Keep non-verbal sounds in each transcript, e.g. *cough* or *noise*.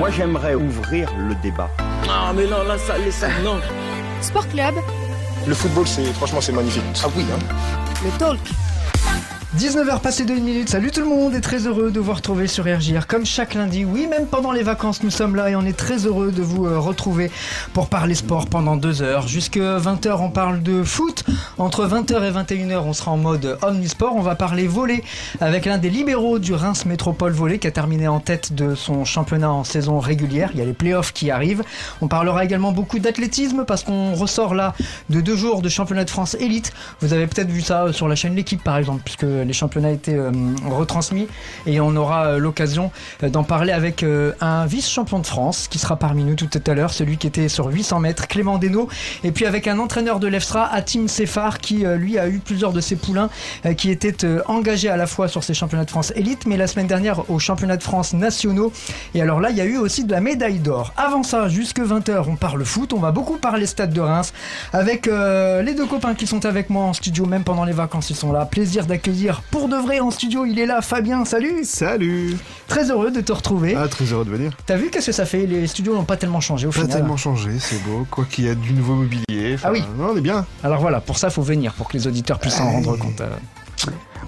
Moi, j'aimerais ouvrir le débat. Non, mais non, là, ça, les ça, non. Sport Club, Le football, c'est franchement, c'est magnifique. Ah oui, hein. le talk. 19h passé de 1 minute, salut tout le monde et très heureux de vous retrouver sur RJR comme chaque lundi. Oui, même pendant les vacances, nous sommes là et on est très heureux de vous euh, retrouver pour parler sport pendant deux heures. Jusque 20h, on parle de foot. Entre 20h et 21h, on sera en mode omnisport. On va parler volley avec l'un des libéraux du Reims Métropole Volley qui a terminé en tête de son championnat en saison régulière. Il y a les playoffs qui arrivent. On parlera également beaucoup d'athlétisme parce qu'on ressort là de deux jours de championnat de France élite. Vous avez peut-être vu ça sur la chaîne L'équipe par exemple, puisque les championnats étaient euh, retransmis et on aura euh, l'occasion euh, d'en parler avec euh, un vice-champion de France qui sera parmi nous tout à l'heure, celui qui était sur 800 mètres, Clément Desnaux, et puis avec un entraîneur de l'EFSRA, Atim Sefar, qui euh, lui a eu plusieurs de ses poulains euh, qui étaient euh, engagés à la fois sur ces championnats de France élite, mais la semaine dernière aux championnats de France nationaux. Et alors là, il y a eu aussi de la médaille d'or. Avant ça, jusque 20h, on parle foot, on va beaucoup parler stade de Reims avec euh, les deux copains qui sont avec moi en studio, même pendant les vacances, ils sont là. Plaisir d'accueillir pour de vrai en studio, il est là, Fabien, salut Salut Très heureux de te retrouver. Ah, très heureux de venir. T'as vu qu'est-ce que ça fait? Les studios n'ont pas tellement changé au Pas final. tellement changé, c'est beau. Quoi qu'il y a du nouveau mobilier. Ah oui. Non, on est bien. Alors voilà, pour ça, faut venir, pour que les auditeurs puissent s'en Ouais. rendre compte.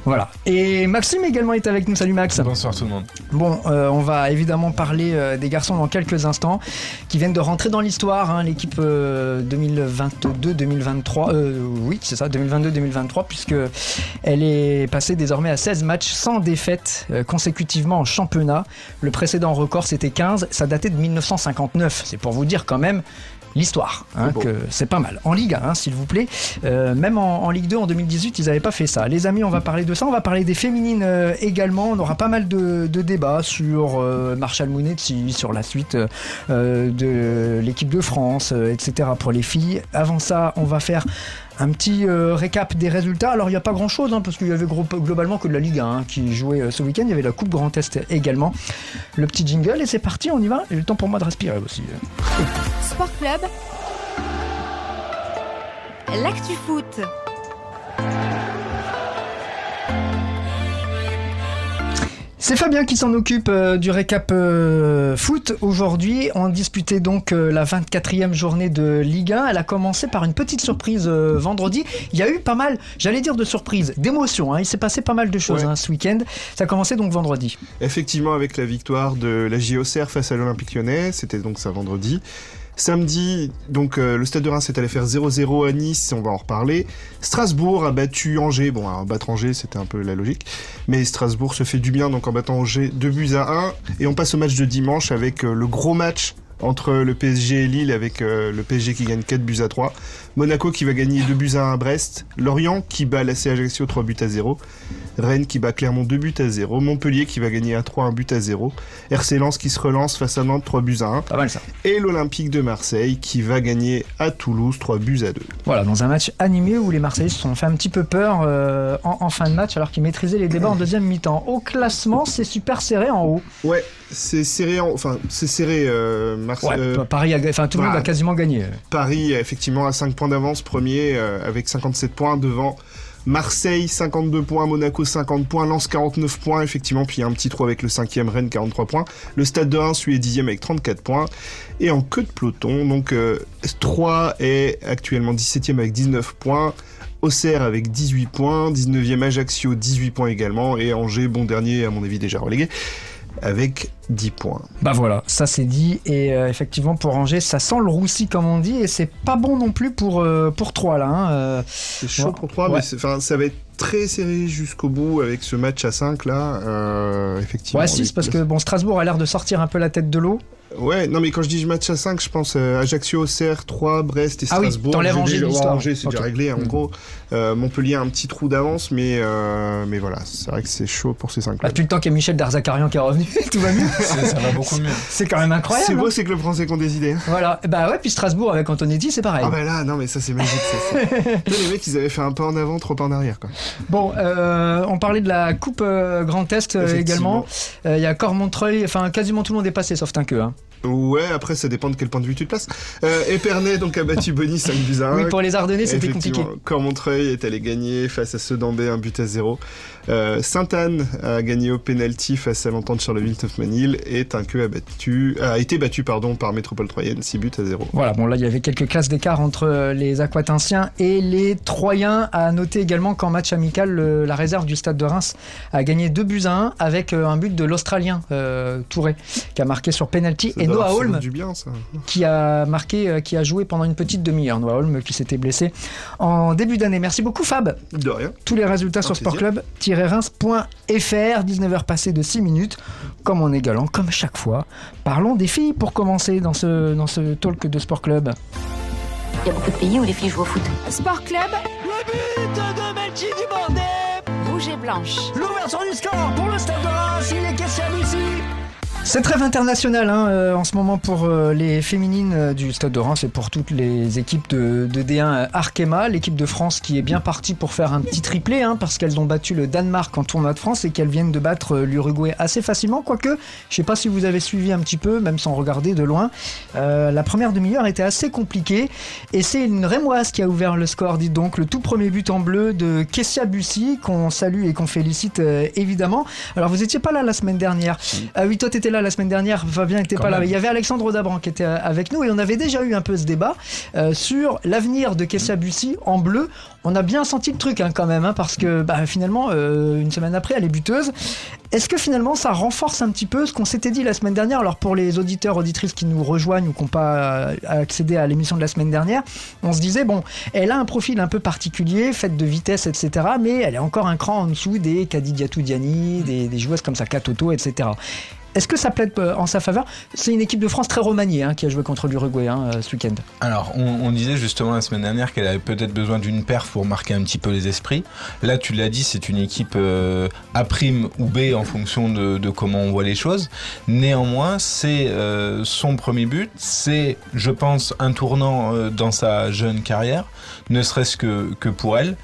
Voilà. Et Maxime également est avec nous. Salut Max. Bonsoir tout le monde. Bon, euh, on va évidemment parler euh, des garçons dans quelques instants, qui viennent de rentrer dans l'histoire. hein, L'équipe euh, 2022-2023, euh, oui, c'est ça, 2022-2023, puisque elle est passée désormais à 16 matchs sans défaite consécutivement en championnat. Le précédent record, c'était 15. Ça datait de 1959. C'est pour vous dire quand même l'histoire, hein, que c'est pas mal. En Ligue 1, hein, s'il vous plaît. Euh, même en, en Ligue 2, en 2018, ils n'avaient pas fait ça. Les amis, on va parler de ça. On va parler des féminines euh, également. On aura pas mal de, de débats sur euh, Marshall Mounetzi, sur la suite de l'équipe de France, etc. pour les filles. Avant ça, on va faire un petit euh, récap des résultats. Alors il n'y a pas grand chose, parce qu'il y avait globalement que de la Ligue 1 hein, qui jouait euh, ce week-end. Il y avait la Coupe Grand Est également. Le petit jingle et c'est parti, on y va. J'ai le temps pour moi de respirer aussi. Sport Club, l'actu foot. C'est Fabien qui s'en occupe euh, du récap euh, foot. Aujourd'hui, on disputait donc euh, la 24e journée de Ligue 1. Elle a commencé par une petite surprise vendredi. Il y a eu pas mal, j'allais dire de surprises, d'émotions. hein. Il s'est passé pas mal de choses Ouais. hein, ce week-end. Ça a commencé donc vendredi. Effectivement, avec la victoire de la JOCR face à l'Olympique lyonnais, c'était donc ça vendredi. Samedi, donc euh, le Stade de Reims est allé faire 0-0 à Nice, on va en reparler. Strasbourg a battu Angers, bon, à battre Angers, c'était un peu la logique, mais Strasbourg se fait du bien donc en battant Angers 2 buts à 1. Et on passe au match de dimanche avec euh, le gros match entre le PSG et Lille avec euh, le PSG qui gagne 4 buts à 3, Monaco qui va gagner 2 buts à 1 à Brest, Lorient qui bat l'AC Ajaccio 3 buts à 0, Rennes qui bat Clermont 2 buts à 0, Montpellier qui va gagner à 3 1 but à 0, RC Lens qui se relance face à Nantes 3 buts à 1 Pas mal ça. et l'Olympique de Marseille qui va gagner à Toulouse 3 buts à 2. Voilà, dans un match animé où les Marseillais se sont fait un petit peu peur euh, en, en fin de match alors qu'ils maîtrisaient les débats en deuxième mi-temps. Au classement, c'est super serré en haut. Ouais, c'est serré en... enfin c'est serré euh, Marse- Ouais, euh, Paris, a, enfin tout le monde a quasiment gagné. Paris effectivement à 5 points d'avance. Premier euh, avec 57 points. Devant Marseille 52 points, Monaco 50 points, Lens 49 points effectivement, puis il y a un petit trou avec le 5e Rennes 43 points. Le Stade de Reims lui est 10e avec 34 points. Et en queue de peloton donc euh, 3 est actuellement 17e avec 19 points. Auxerre avec 18 points, 19e Ajaccio 18 points également. Et Angers bon dernier à mon avis déjà relégué avec 10 points. Bah voilà, ça c'est dit. Et euh, effectivement, pour Angers, ça sent le roussi, comme on dit. Et c'est pas bon non plus pour, euh, pour 3 là. hein, euh. C'est chaud Ouais. pour 3, Ouais. mais ça va être très serré jusqu'au bout avec ce match à 5 là. euh, effectivement. Ouais, 6, Les- parce que bon, Strasbourg a l'air de sortir un peu la tête de l'eau. Ouais, non, mais quand je dis match à 5, je pense euh, Ajaccio, Auxerre, 3, Brest et Ah oui, Strasbourg. t'enlèves J'ai Angers l'histoire. Angers, c'est Ok. déjà réglé, en Mm. gros. Euh, Montpellier a un petit trou d'avance, mais, euh, mais voilà, c'est vrai que c'est chaud pour ces 5 Bah, depuis le temps qu'il y a Michel Darzakarian qui est revenu, *laughs* tout va mieux. *laughs* C'est- Ça va beaucoup mieux. C'est quand même C'est incroyable. beau, hein. c'est que le français qu'on des idées. hein. Voilà, bah ouais, puis Strasbourg avec Antonetti, c'est pareil. Ah bah là, non, mais ça c'est magique. ça, *laughs* les mecs, ils avaient fait un pas en avant, trop pas en arrière, quoi. Bon, euh, on parlait de la Coupe euh, Grand Est euh, également. Euh, Il y a Cormontreuil, enfin quasiment tout le monde est passé sauf Tinqueux. Hein. Ouais, après ça dépend de quel point de vue tu te places. Euh, Épernay donc a battu Bonny 5 buts à 1. Oui, pour les Ardennais, c'était compliqué. Cormontreuil est allé gagner face à Sedan-Bé un but à 0. Euh, Sainte-Anne a gagné au penalty face à l'entente Charleville Manille et Tinqueux a battu a été battu pardon par Métropole Troyenne 6 buts à 0. Voilà, bon là il y avait quelques classes d'écart entre euh, les Aquatinsiens et les Troyens. À noter également qu'en match amical, le- la réserve du stade de Reims a gagné 2 buts à 1 avec euh, un but de l'Australien euh, Touré qui a marqué sur penalty Ça et Noah Holm du bien ça. qui a marqué, qui a joué pendant une petite demi-heure. Noah Holm qui s'était blessé en début d'année. Merci beaucoup Fab. De rien. Tous les résultats sur plaisir. sportclub-reims.fr. 19h passées de 6 minutes. Comme on est galant, comme chaque fois. Parlons des filles pour commencer dans ce, dans ce talk de Sport Club. Il y a beaucoup de pays où les filles jouent au foot. Sport Club. Rouge et blanche. L'ouverture du score pour le Stade de Reims, il est question ici. C'est trêve international hein, euh, en ce moment pour euh, les féminines euh, du Stade de Reims et pour toutes les équipes de, de D1 euh, Arkema. L'équipe de France qui est bien partie pour faire un petit triplé hein, parce qu'elles ont battu le Danemark en tournoi de France et qu'elles viennent de battre l'Uruguay assez facilement. Quoique, je sais pas si vous avez suivi un petit peu, même sans regarder de loin. La première demi-heure était assez compliquée et c'est une Rémoise qui a ouvert le score, dites donc, le tout premier but en bleu de Kessia Bussy qu'on salue et qu'on félicite évidemment. Alors vous étiez pas là la semaine dernière. Ah oui, toi t'étais là la semaine dernière, Fabien était Quand pas là. même. Il y avait Alexandre Dabran qui était euh, avec nous et on avait déjà eu un peu ce débat euh, sur l'avenir de Kessia Bussy en bleu. On a bien senti le truc hein, quand même, hein, parce que bah, finalement, euh, une semaine après, elle est buteuse. Est-ce que finalement ça renforce un petit peu ce qu'on s'était dit la semaine dernière? Alors pour les auditeurs, auditrices qui nous rejoignent ou qui n'ont pas accédé à l'émission de la semaine dernière, on se disait, bon, elle a un profil un peu particulier, faite de vitesse, etc. Mais elle est encore un cran en dessous des Kadidiatou Diani, des, des joueuses comme ça, Katoto, etc. Est-ce que ça plaide euh, en sa faveur? C'est une équipe de France très remaniée hein, qui a joué contre l'Uruguay hein, euh, ce week-end. Alors, on, disait justement la semaine dernière qu'elle avait peut-être besoin d'une perf pour marquer un petit peu les esprits. Là, tu l'as dit, c'est une équipe euh, A ou B en fonction de, comment on voit les choses. Néanmoins, c'est euh, son premier but. C'est, je pense, un tournant dans sa jeune carrière, ne serait-ce que, que pour elle.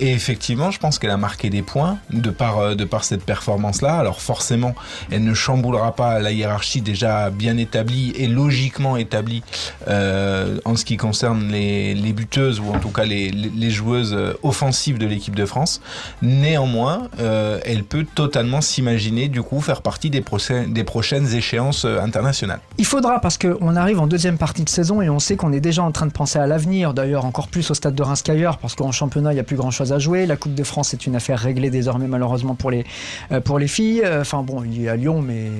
Et effectivement, je pense qu'elle a marqué des points de par, euh, de par cette performance-là. Alors forcément, elle ne chamboulera pas la hiérarchie déjà bien établie et logiquement établie euh, en ce qui concerne les, buteuses ou en tout cas les, joueuses euh, offensives de l'équipe de France. Néanmoins, elle peut totalement s'imaginer du coup faire partie des, des prochaines échéances internationales. Il faudra parce qu'on arrive en deuxième partie de saison et on sait qu'on est déjà en train de penser à l'avenir, d'ailleurs encore plus au stade de Reims qu'ailleurs, parce qu'en championnat il n'y a plus grand à jouer. La Coupe de France est une affaire réglée désormais malheureusement pour les, euh, pour les filles. Euh, Enfin bon, il est à Lyon, mais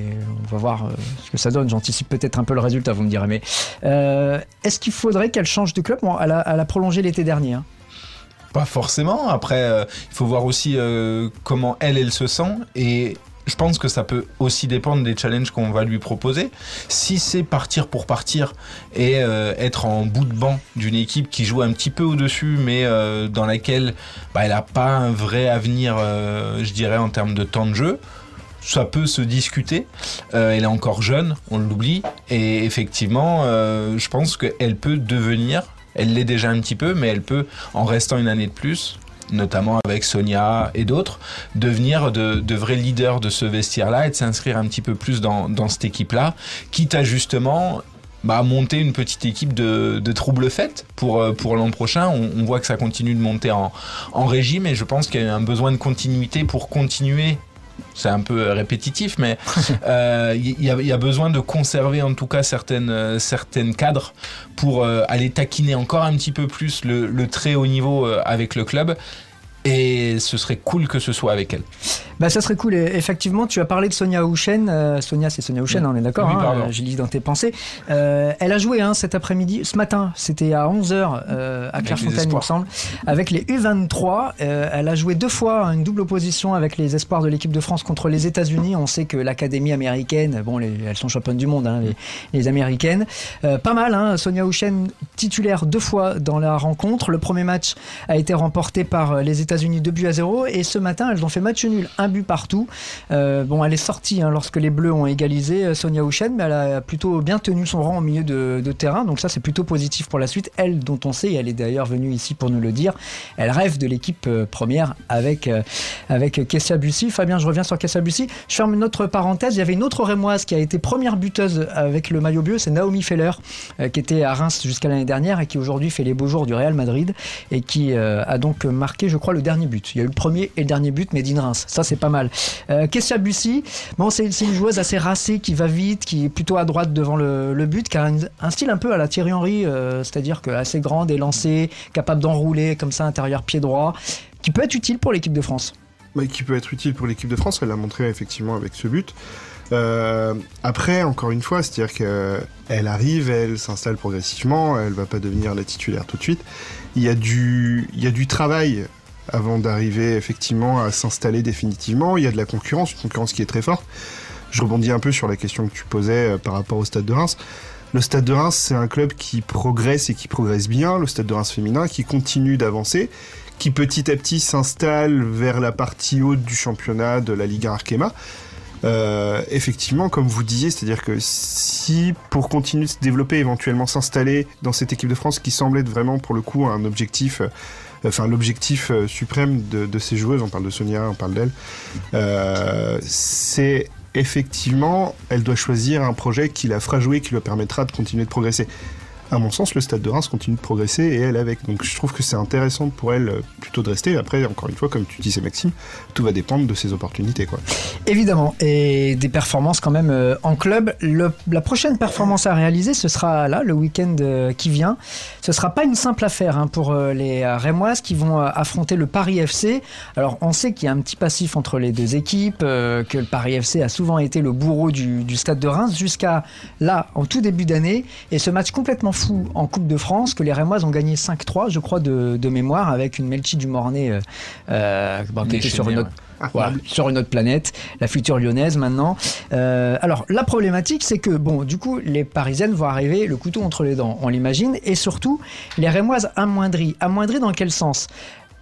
on va voir euh, ce que ça donne. J'anticipe peut-être un peu le résultat, vous me direz. Mais est-ce qu'il faudrait qu'elle change de club? Bon, elle, a, prolongé l'été dernier. hein. Pas forcément. Après, il faut voir aussi comment elle, elle se sent. Et je pense que ça peut aussi dépendre des challenges qu'on va lui proposer. Si c'est partir pour partir et euh, être en bout de banc d'une équipe qui joue un petit peu au-dessus, mais euh, dans laquelle bah, elle n'a pas un vrai avenir, euh, je dirais, en termes de temps de jeu. Ça peut se discuter. Elle est encore jeune, on l'oublie. Et effectivement, je pense qu'elle peut devenir, elle l'est déjà un petit peu, mais elle peut, en restant une année de plus, notamment avec Sonia et d'autres, devenir de, de vrais leaders de ce vestiaire-là et de s'inscrire un petit peu plus dans, dans cette équipe-là, quitte à justement bah, monter une petite équipe de, de trouble fête pour, euh, pour l'an prochain. On, on voit que ça continue de monter en, en régime et je pense qu'il y a un besoin de continuité pour continuer. C'est un peu répétitif, mais *laughs* euh, il y, a- il y a besoin de conserver en tout cas certaines, euh, certaines cadres pour euh, aller taquiner encore un petit peu plus le, le très haut niveau avec le club. Et ce serait cool que ce soit avec elle. Bah, ça serait cool. Et effectivement, tu as parlé de Sonia Houchen. Euh, Sonia, c'est Sonia Houchen, on est d'accord Oui, hein, euh, Je lis dans tes pensées. Euh, elle a joué hein, cet après-midi, ce matin, c'était à 11h euh, à Clairefontaine, il me semble, avec les U23. Euh, elle a joué deux fois une double opposition avec les espoirs de l'équipe de France contre les États-Unis. On sait que l'Académie américaine, bon, les- elles sont championnes du monde, hein, les, les Américaines. Pas mal, hein, Sonia Houchen titulaire deux fois dans la rencontre. Le premier match a été remporté par les États-Unis. États-Unis 2 buts à 0 et ce matin elles ont fait match nul, un but partout. Euh, bon, elle est sortie hein, lorsque les Bleus ont égalisé euh, Sonia Houchen, mais elle a plutôt bien tenu son rang au milieu de, terrain, donc ça c'est plutôt positif pour la suite. Elle, dont on sait, et elle est d'ailleurs venue ici pour nous le dire, elle rêve de l'équipe euh, première avec, euh, avec Kessia Bussy. Fabien, je reviens sur Kessia Bussy. Je ferme une autre parenthèse. Il y avait une autre rémoise qui a été première buteuse avec le maillot bleu, c'est Naomi Feller, qui était à Reims jusqu'à l'année dernière et qui aujourd'hui fait les beaux jours du Real Madrid et qui a donc marqué, je crois, le dernier but. Il y a eu le premier et le dernier but, mais Reims. Ça, c'est pas mal. Euh, Kessia Bussy, bon, c'est une joueuse assez racée qui va vite, qui est plutôt à droite devant le, but, qui a un, style un peu à la Thierry Henry, euh, c'est-à-dire assez grande, élancée, capable d'enrouler comme ça intérieur pied droit, qui peut être utile pour l'équipe de France. mais qui peut être utile pour l'équipe de France. Elle l'a montré effectivement avec ce but. Euh, après, encore une fois, c'est-à-dire qu'elle arrive, elle s'installe progressivement, elle va pas devenir la titulaire tout de suite. Il y a du travail avant d'arriver effectivement à s'installer définitivement. Il y a de la concurrence, une concurrence qui est très forte. Je rebondis un peu sur la question que tu posais euh, par rapport au Stade de Reims. Le Stade de Reims, c'est un club qui progresse et qui progresse bien. Le Stade de Reims féminin qui continue d'avancer, qui petit à petit s'installe vers la partie haute du championnat de la Ligue 1 Arkema. Euh, effectivement, comme vous disiez, c'est-à-dire que si pour continuer de se développer, éventuellement s'installer dans cette équipe de France qui semble être vraiment pour le coup un objectif, euh, enfin l'objectif euh, suprême de, ces joueuses, on parle de Sonia, on parle d'elle, euh, c'est effectivement, elle doit choisir un projet qui la fera jouer, qui lui permettra de continuer de progresser. À mon sens, le Stade de Reims continue de progresser et elle avec. Donc je trouve que c'est intéressant pour elle euh, plutôt de rester. Après, encore une fois, comme tu disais Maxime, tout va dépendre de ses opportunités. Quoi. Évidemment, et des performances quand même euh, en club. Le- la prochaine performance à réaliser, ce sera là, le week-end euh, qui vient. Ce sera pas une simple affaire hein, pour les Rémoises qui vont affronter le Paris FC. Alors, on sait qu'il y a un petit passif entre les deux équipes, que le Paris FC a souvent été le bourreau du stade de Reims jusqu'à là, en tout début d'année. Et ce match complètement fou en Coupe de France, que les Rémoises ont gagné 5-3, je crois, de, de mémoire, avec une Melchi du Mornay euh, euh, bon, qui était sur une Déchaînée, autre voilà, sur une autre planète, la future lyonnaise maintenant. Euh, alors la problématique, c'est que bon, du coup, les Parisiennes vont arriver le couteau entre les dents, on l'imagine, et surtout les Rémoises amoindries. Amoindries dans quel sens?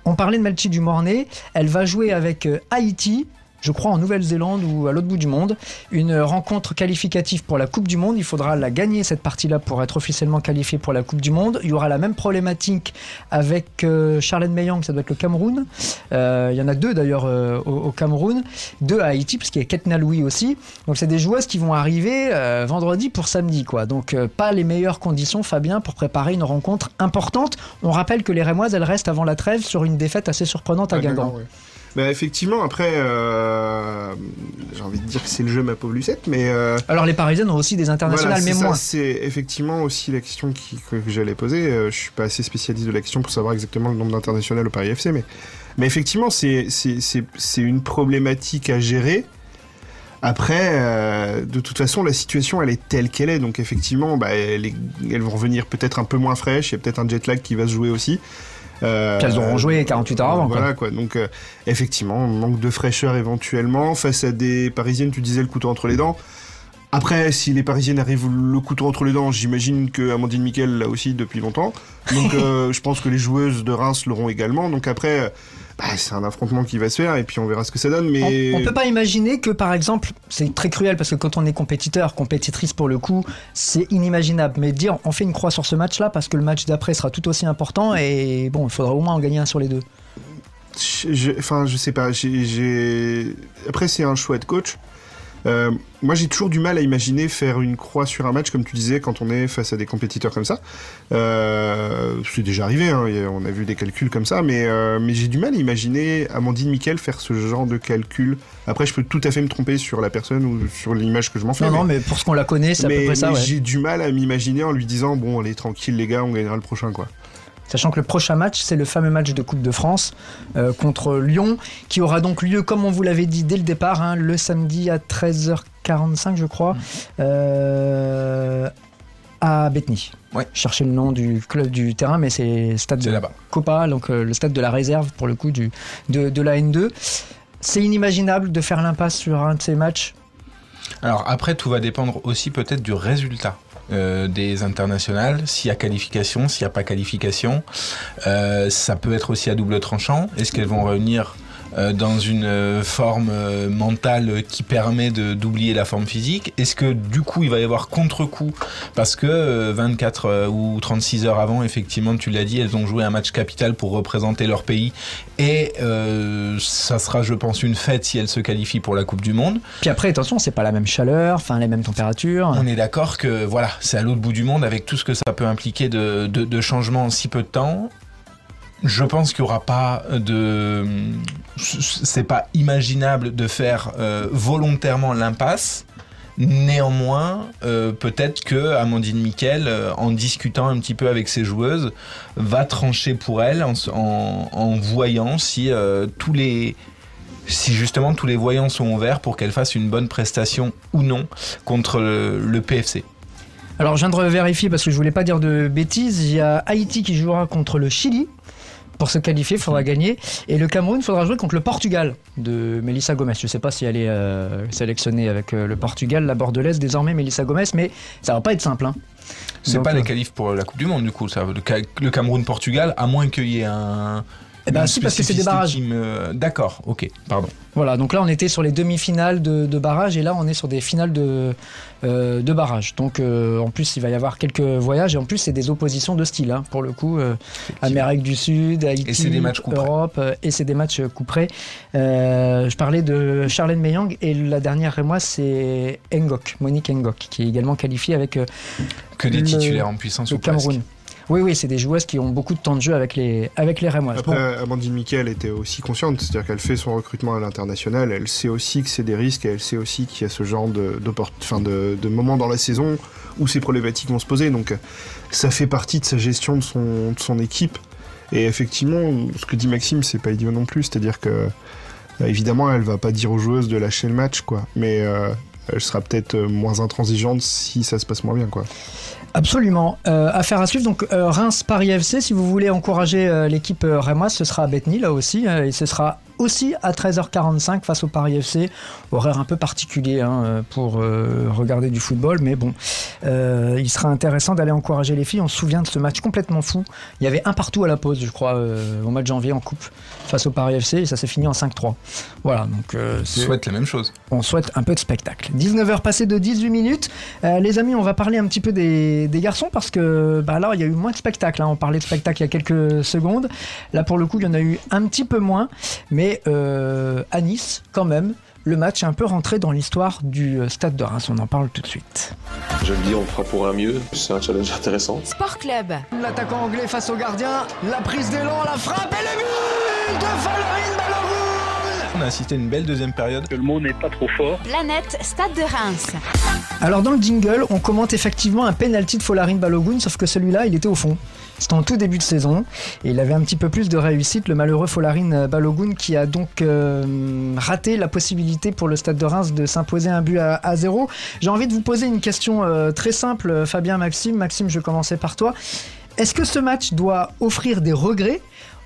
On parlait de Melchi du Mornay, elle va jouer avec Haïti. Je crois en Nouvelle-Zélande ou à l'autre bout du monde, une rencontre qualificative pour la Coupe du Monde. Il faudra la gagner cette partie-là pour être officiellement qualifié pour la Coupe du Monde. Il y aura la même problématique avec euh, Charlène Mayang, ça doit être le Cameroun. Euh, il y en a deux d'ailleurs euh, au, au Cameroun, deux à Haïti, parce qu'il y a Ketna Louis aussi. Donc c'est des joueuses qui vont arriver euh, vendredi pour samedi, quoi. Donc pas les meilleures conditions, Fabien, pour préparer une rencontre importante. On rappelle que les Rémoises, elles restent avant la trêve sur une défaite assez surprenante à Guingamp. ouais. Bah, effectivement, après, euh, j'ai envie de dire que c'est le jeu, ma pauvre Lucette, mais. euh, Alors les Parisiennes ont aussi des internationales, Voilà, mais ça, moins. C'est effectivement aussi la question qui- que, que j'allais poser. Euh, je suis pas assez spécialiste de la question pour savoir exactement le nombre d'internationales au Paris FC, mais, mais effectivement, c'est c'est- c'est- c'est une problématique à gérer. Après, euh, de toute façon, la situation, elle est telle qu'elle est. Donc, effectivement, bah, elle est- elles vont revenir peut-être un peu moins fraîches. Il y a peut-être un jet lag qui va se jouer aussi. Euh, Qu'elles auront joué 48 heures avant. Voilà, quoi. Donc, euh, effectivement, manque de fraîcheur éventuellement. Face à des Parisiennes, tu disais le couteau entre les dents. Après, si les Parisiennes arrivent le couteau entre les dents, j'imagine que Amandine Miquel l'a aussi depuis longtemps. Donc, *laughs* euh, je pense que les joueuses de Reims l'auront également. Donc après, bah, c'est un affrontement qui va se faire et puis on verra ce que ça donne. Mais On, on peut pas imaginer que, par exemple, c'est très cruel parce que quand on est compétiteur, compétitrice pour le coup, c'est inimaginable. Mais dire on fait une croix sur ce match-là parce que le match d'après sera tout aussi important et bon, il faudra au moins en gagner un sur les deux. Je- je- Enfin, je sais pas. Après, c'est un choix de coach. Euh, moi, j'ai toujours du mal à imaginer faire une croix sur un match, comme tu disais, quand on est face à des compétiteurs comme ça. Euh, c'est déjà arrivé, hein, on a vu des calculs comme ça, mais, euh, mais j'ai du mal à imaginer Amandine Miquel faire ce genre de calcul. Après, je peux tout à fait me tromper sur la personne ou sur l'image que je m'en fais. Non, mais- non, mais pour ce qu'on la connaît, c'est à peu près ça, mais ouais. j'ai du mal à m'imaginer en lui disant bon allez tranquille les gars on gagnera le prochain quoi. Sachant que le prochain match, c'est le fameux match de Coupe de France euh, contre Lyon, qui aura donc lieu, comme on vous l'avait dit dès le départ, hein, le samedi à 13h45, je crois, euh, à Bethny. Ouais. Chercher le nom du club du terrain, mais c'est stade de. Copa, donc euh, le stade de la réserve pour le coup du, de, de la N2. C'est inimaginable de faire l'impasse sur un de ces matchs? Alors après, tout va dépendre aussi peut-être du résultat. Euh, des internationales, s'il y a qualification, s'il n'y a pas qualification. Euh, ça peut être aussi à double tranchant. Est-ce qu'elles vont euh, dans une euh, forme euh, mentale qui permet d'oublier la forme physique Est-ce que du coup il va y avoir contre-coup? Parce que euh, 24 euh, ou 36 heures avant, effectivement, tu l'as dit, elles ont joué un match capital pour représenter leur pays et euh, ça sera, je pense, une fête si elles se qualifient pour la Coupe du Monde. Puis après, attention, c'est pas la même chaleur, enfin les mêmes températures. On est d'accord que voilà, c'est à l'autre bout du monde avec tout ce que ça peut impliquer de, de, de changements en si peu de temps. Je pense qu'il n'y aura pas de. C'est pas imaginable de faire euh, volontairement l'impasse. Néanmoins, euh, peut-être que Amandine Miquel, euh, en discutant un petit peu avec ses joueuses, va trancher pour elle en, voyant si tous les si justement tous les voyants sont ouverts pour qu'elle fasse une bonne prestation ou non contre le, le PFC. Alors, je viens de vérifier parce que je voulais pas dire de bêtises. Il y a Haïti qui jouera contre le Chili. Pour se qualifier, il faudra gagner. Et le Cameroun, il faudra jouer contre le Portugal de Melissa Gomez. Je ne sais pas si elle est euh, sélectionnée avec euh, le Portugal, la bordelaise désormais, Melissa Gomez, mais ça va pas être simple. hein. C'est pas euh, les qualifs pour la Coupe du Monde du coup, ça. Le, Ca- le Cameroun-Portugal, à moins qu'il y ait un. Eh ben, si, parce que c'est des barrages. me- D'accord, ok, pardon. Voilà, donc là on était sur les demi-finales de, de barrage et là on est sur des finales de, euh, de barrage. Donc euh, en plus il va y avoir quelques voyages et en plus c'est des oppositions de style hein, pour le coup. euh, Amérique du Sud, Haïti, Et c'est des matchs couperets. Europe et c'est des matchs couperets. Euh, je parlais de Charlène Meyang et la dernière et moi c'est Ngok, Monique Ngok qui est également qualifiée avec Que des Le- titulaires en puissance le presque. Cameroun. Oui, oui, c'est des joueuses qui ont beaucoup de temps de jeu avec les, avec les Rémoises. Après, Bon. Amandine Miquel était aussi consciente, c'est-à-dire qu'elle fait son recrutement à l'international, elle sait aussi que c'est des risques et elle sait aussi qu'il y a ce genre de, de moments dans la saison où ces problématiques vont se poser. Donc ça fait partie de sa gestion de son, de son équipe. Et effectivement, ce que dit Maxime, c'est pas idiot non plus, c'est-à-dire que euh, évidemment, elle va pas dire aux joueuses de lâcher le match, quoi. Mais euh, elle sera peut-être euh, moins intransigeante si ça se passe moins bien, quoi. Absolument. Euh, affaire à suivre. Donc euh, Reims Paris FC, si vous voulez encourager euh, l'équipe rémoise, ce sera à Bethany là aussi, euh, et ce sera aussi à 13h45 face au Paris FC. Horaire un peu particulier hein, pour euh, regarder du football, mais bon, euh, il sera intéressant d'aller encourager les filles. On se souvient de ce match complètement fou. Il y avait un partout à la pause, je crois, euh, au mois de janvier en coupe face au Paris FC, et ça s'est fini en 5-3. Voilà, donc c'est- souhaite la même chose. on souhaite un peu de spectacle. 19h passées de 18 minutes. Les amis, on va parler un petit peu des, des garçons parce que bah, là, il y a eu moins de spectacle. hein. On parlait de spectacle il y a quelques secondes. Là, pour le coup, il y en a eu un petit peu moins. Mais euh, à Nice, quand même, le match est un peu rentré dans l'histoire du euh, stade de Reims. On en parle tout de suite. Je le dis, on fera pour un mieux. C'est un challenge intéressant. Sport Club. L'attaquant anglais face au gardien. La prise d'élan, la frappe et le but de Falarin Balogun On a assisté à une belle deuxième période. Le mot n'est pas trop fort. Planète Stade de Reims. Alors dans le jingle, on commente effectivement un penalty de Folarin Balogun, sauf que celui-là, il était au fond. C'était en tout début de saison et il avait un petit peu plus de réussite, le malheureux Folarin Balogun qui a donc euh, raté la possibilité pour le Stade de Reims de s'imposer un but à, zéro. J'ai envie de vous poser une question euh, très simple, euh, Fabien, Maxime. Maxime, je commencer par toi. Est-ce que ce match doit offrir des regrets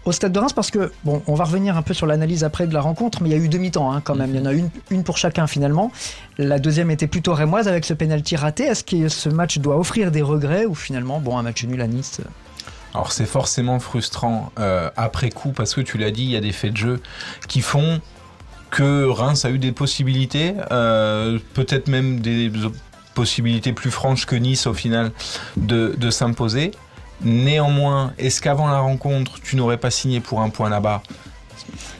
au Stade de Reims? Parce que, bon, on va revenir un peu sur l'analyse après de la rencontre, mais il y a eu demi-temps hein, quand même. Il y en a une, une pour chacun finalement. La deuxième était plutôt rémoise avec ce penalty raté. Est-ce que ce match doit offrir des regrets ou finalement, bon, un match nul à Nice euh, Alors c'est forcément frustrant euh, après coup parce que tu l'as dit, il y a des faits de jeu qui font que Reims a eu des possibilités, euh, peut-être même des possibilités plus franches que Nice au final de, de s'imposer. Néanmoins, est-ce qu'avant la rencontre, tu n'aurais pas signé pour un point là-bas?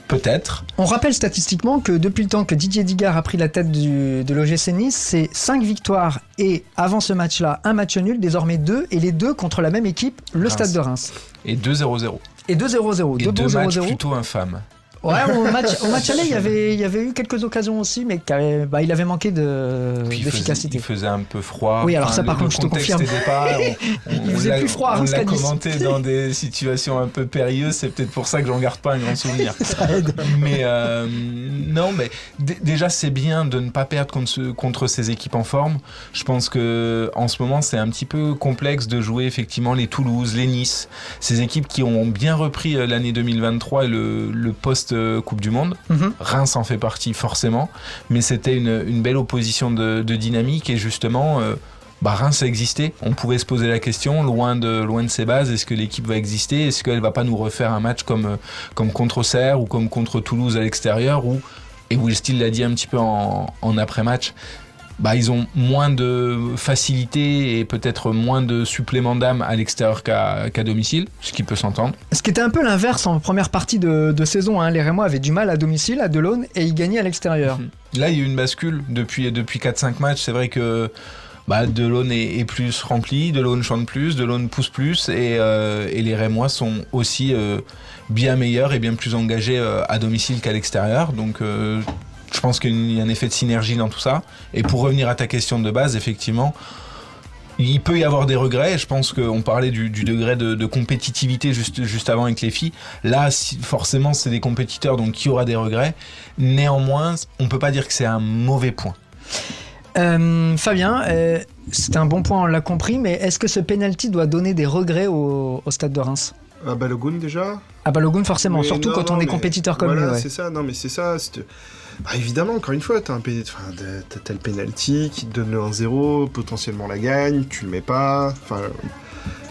Peut-être. On rappelle statistiquement que depuis le temps que Didier Digard a pris la tête du- de l'OGC Nice, c'est 5 victoires et avant ce match-là, un match nul, désormais 2 et les deux contre la même équipe, le Reims. Stade de Reims. Et 2-0-0. Et 2-0-0, Et deux deux matchs 0-0. plutôt infâmes. Ouais, au *laughs* match, au match aller, il y, avait, il y avait eu quelques occasions aussi, mais bah, il avait manqué de- Puis il faisait, d'efficacité. il faisait un peu froid. Oui, alors ça, par contre, je te confirme. pas. On- *laughs* on- Il faisait plus froid à On l'a commenté dans des situations un peu périlleuses. C'est peut-être pour ça que j'en garde pas un grand souvenir. *laughs* Ça aide. Mais euh, non, mais déjà c'est bien de ne pas perdre contre, ce- contre ces équipes en forme. Je pense que en ce moment c'est un petit peu complexe de jouer effectivement les Toulouse, les Nice, ces équipes qui ont bien repris euh, l'année 2023 et le, le post euh, Coupe du Monde. Mhm. Reims en fait partie forcément, mais c'était une, une belle opposition de, de dynamique et justement. euh, bah, Reims a existé. On pouvait se poser la question, loin de, loin de ses bases, est-ce que l'équipe va exister? Est-ce qu'elle va pas nous refaire un match comme, euh, comme contre Auxerre ou comme contre Toulouse à l'extérieur Et Will Steele l'a dit un petit peu en, en après-match, bah, ils ont moins de facilité et peut-être moins de supplément d'âme à l'extérieur qu'à domicile, ce qui peut s'entendre. Ce qui était un peu l'inverse en première partie de, de saison. hein. Les Rémois avaient du mal à domicile, à Delaune, et ils gagnaient à l'extérieur. Là, il y a eu une bascule depuis, depuis 4-5 matchs. C'est vrai que bah, Delaune est, est plus rempli, Delaune chante plus, Delaune pousse plus, et, euh, et les Rémois sont aussi euh, bien meilleurs et bien plus engagés euh, à domicile qu'à l'extérieur. Donc, je pense qu'il y a un effet de synergie dans tout ça. Et pour revenir à ta question de base, effectivement, il peut y avoir des regrets. Je pense qu'on parlait du, du degré de, de compétitivité juste, juste avant avec les filles. Là, si- forcément, c'est des compétiteurs, donc qui aura des regrets. Néanmoins, on peut pas dire que c'est un mauvais point. Euh, Fabien, euh, c'est un bon point, on l'a compris, mais est-ce que ce penalty doit donner des regrets au, au stade de Reims? À Balogun déjà? À Balogun, forcément, Mais surtout non, quand on est compétiteur comme voilà, lui. ouais. c'est ça, non mais c'est ça. Bah, évidemment, encore une fois, t'as un pé- enfin, t'as- t'as le penalty qui te donne le 1-0, potentiellement la gagne, tu le mets pas. Enfin,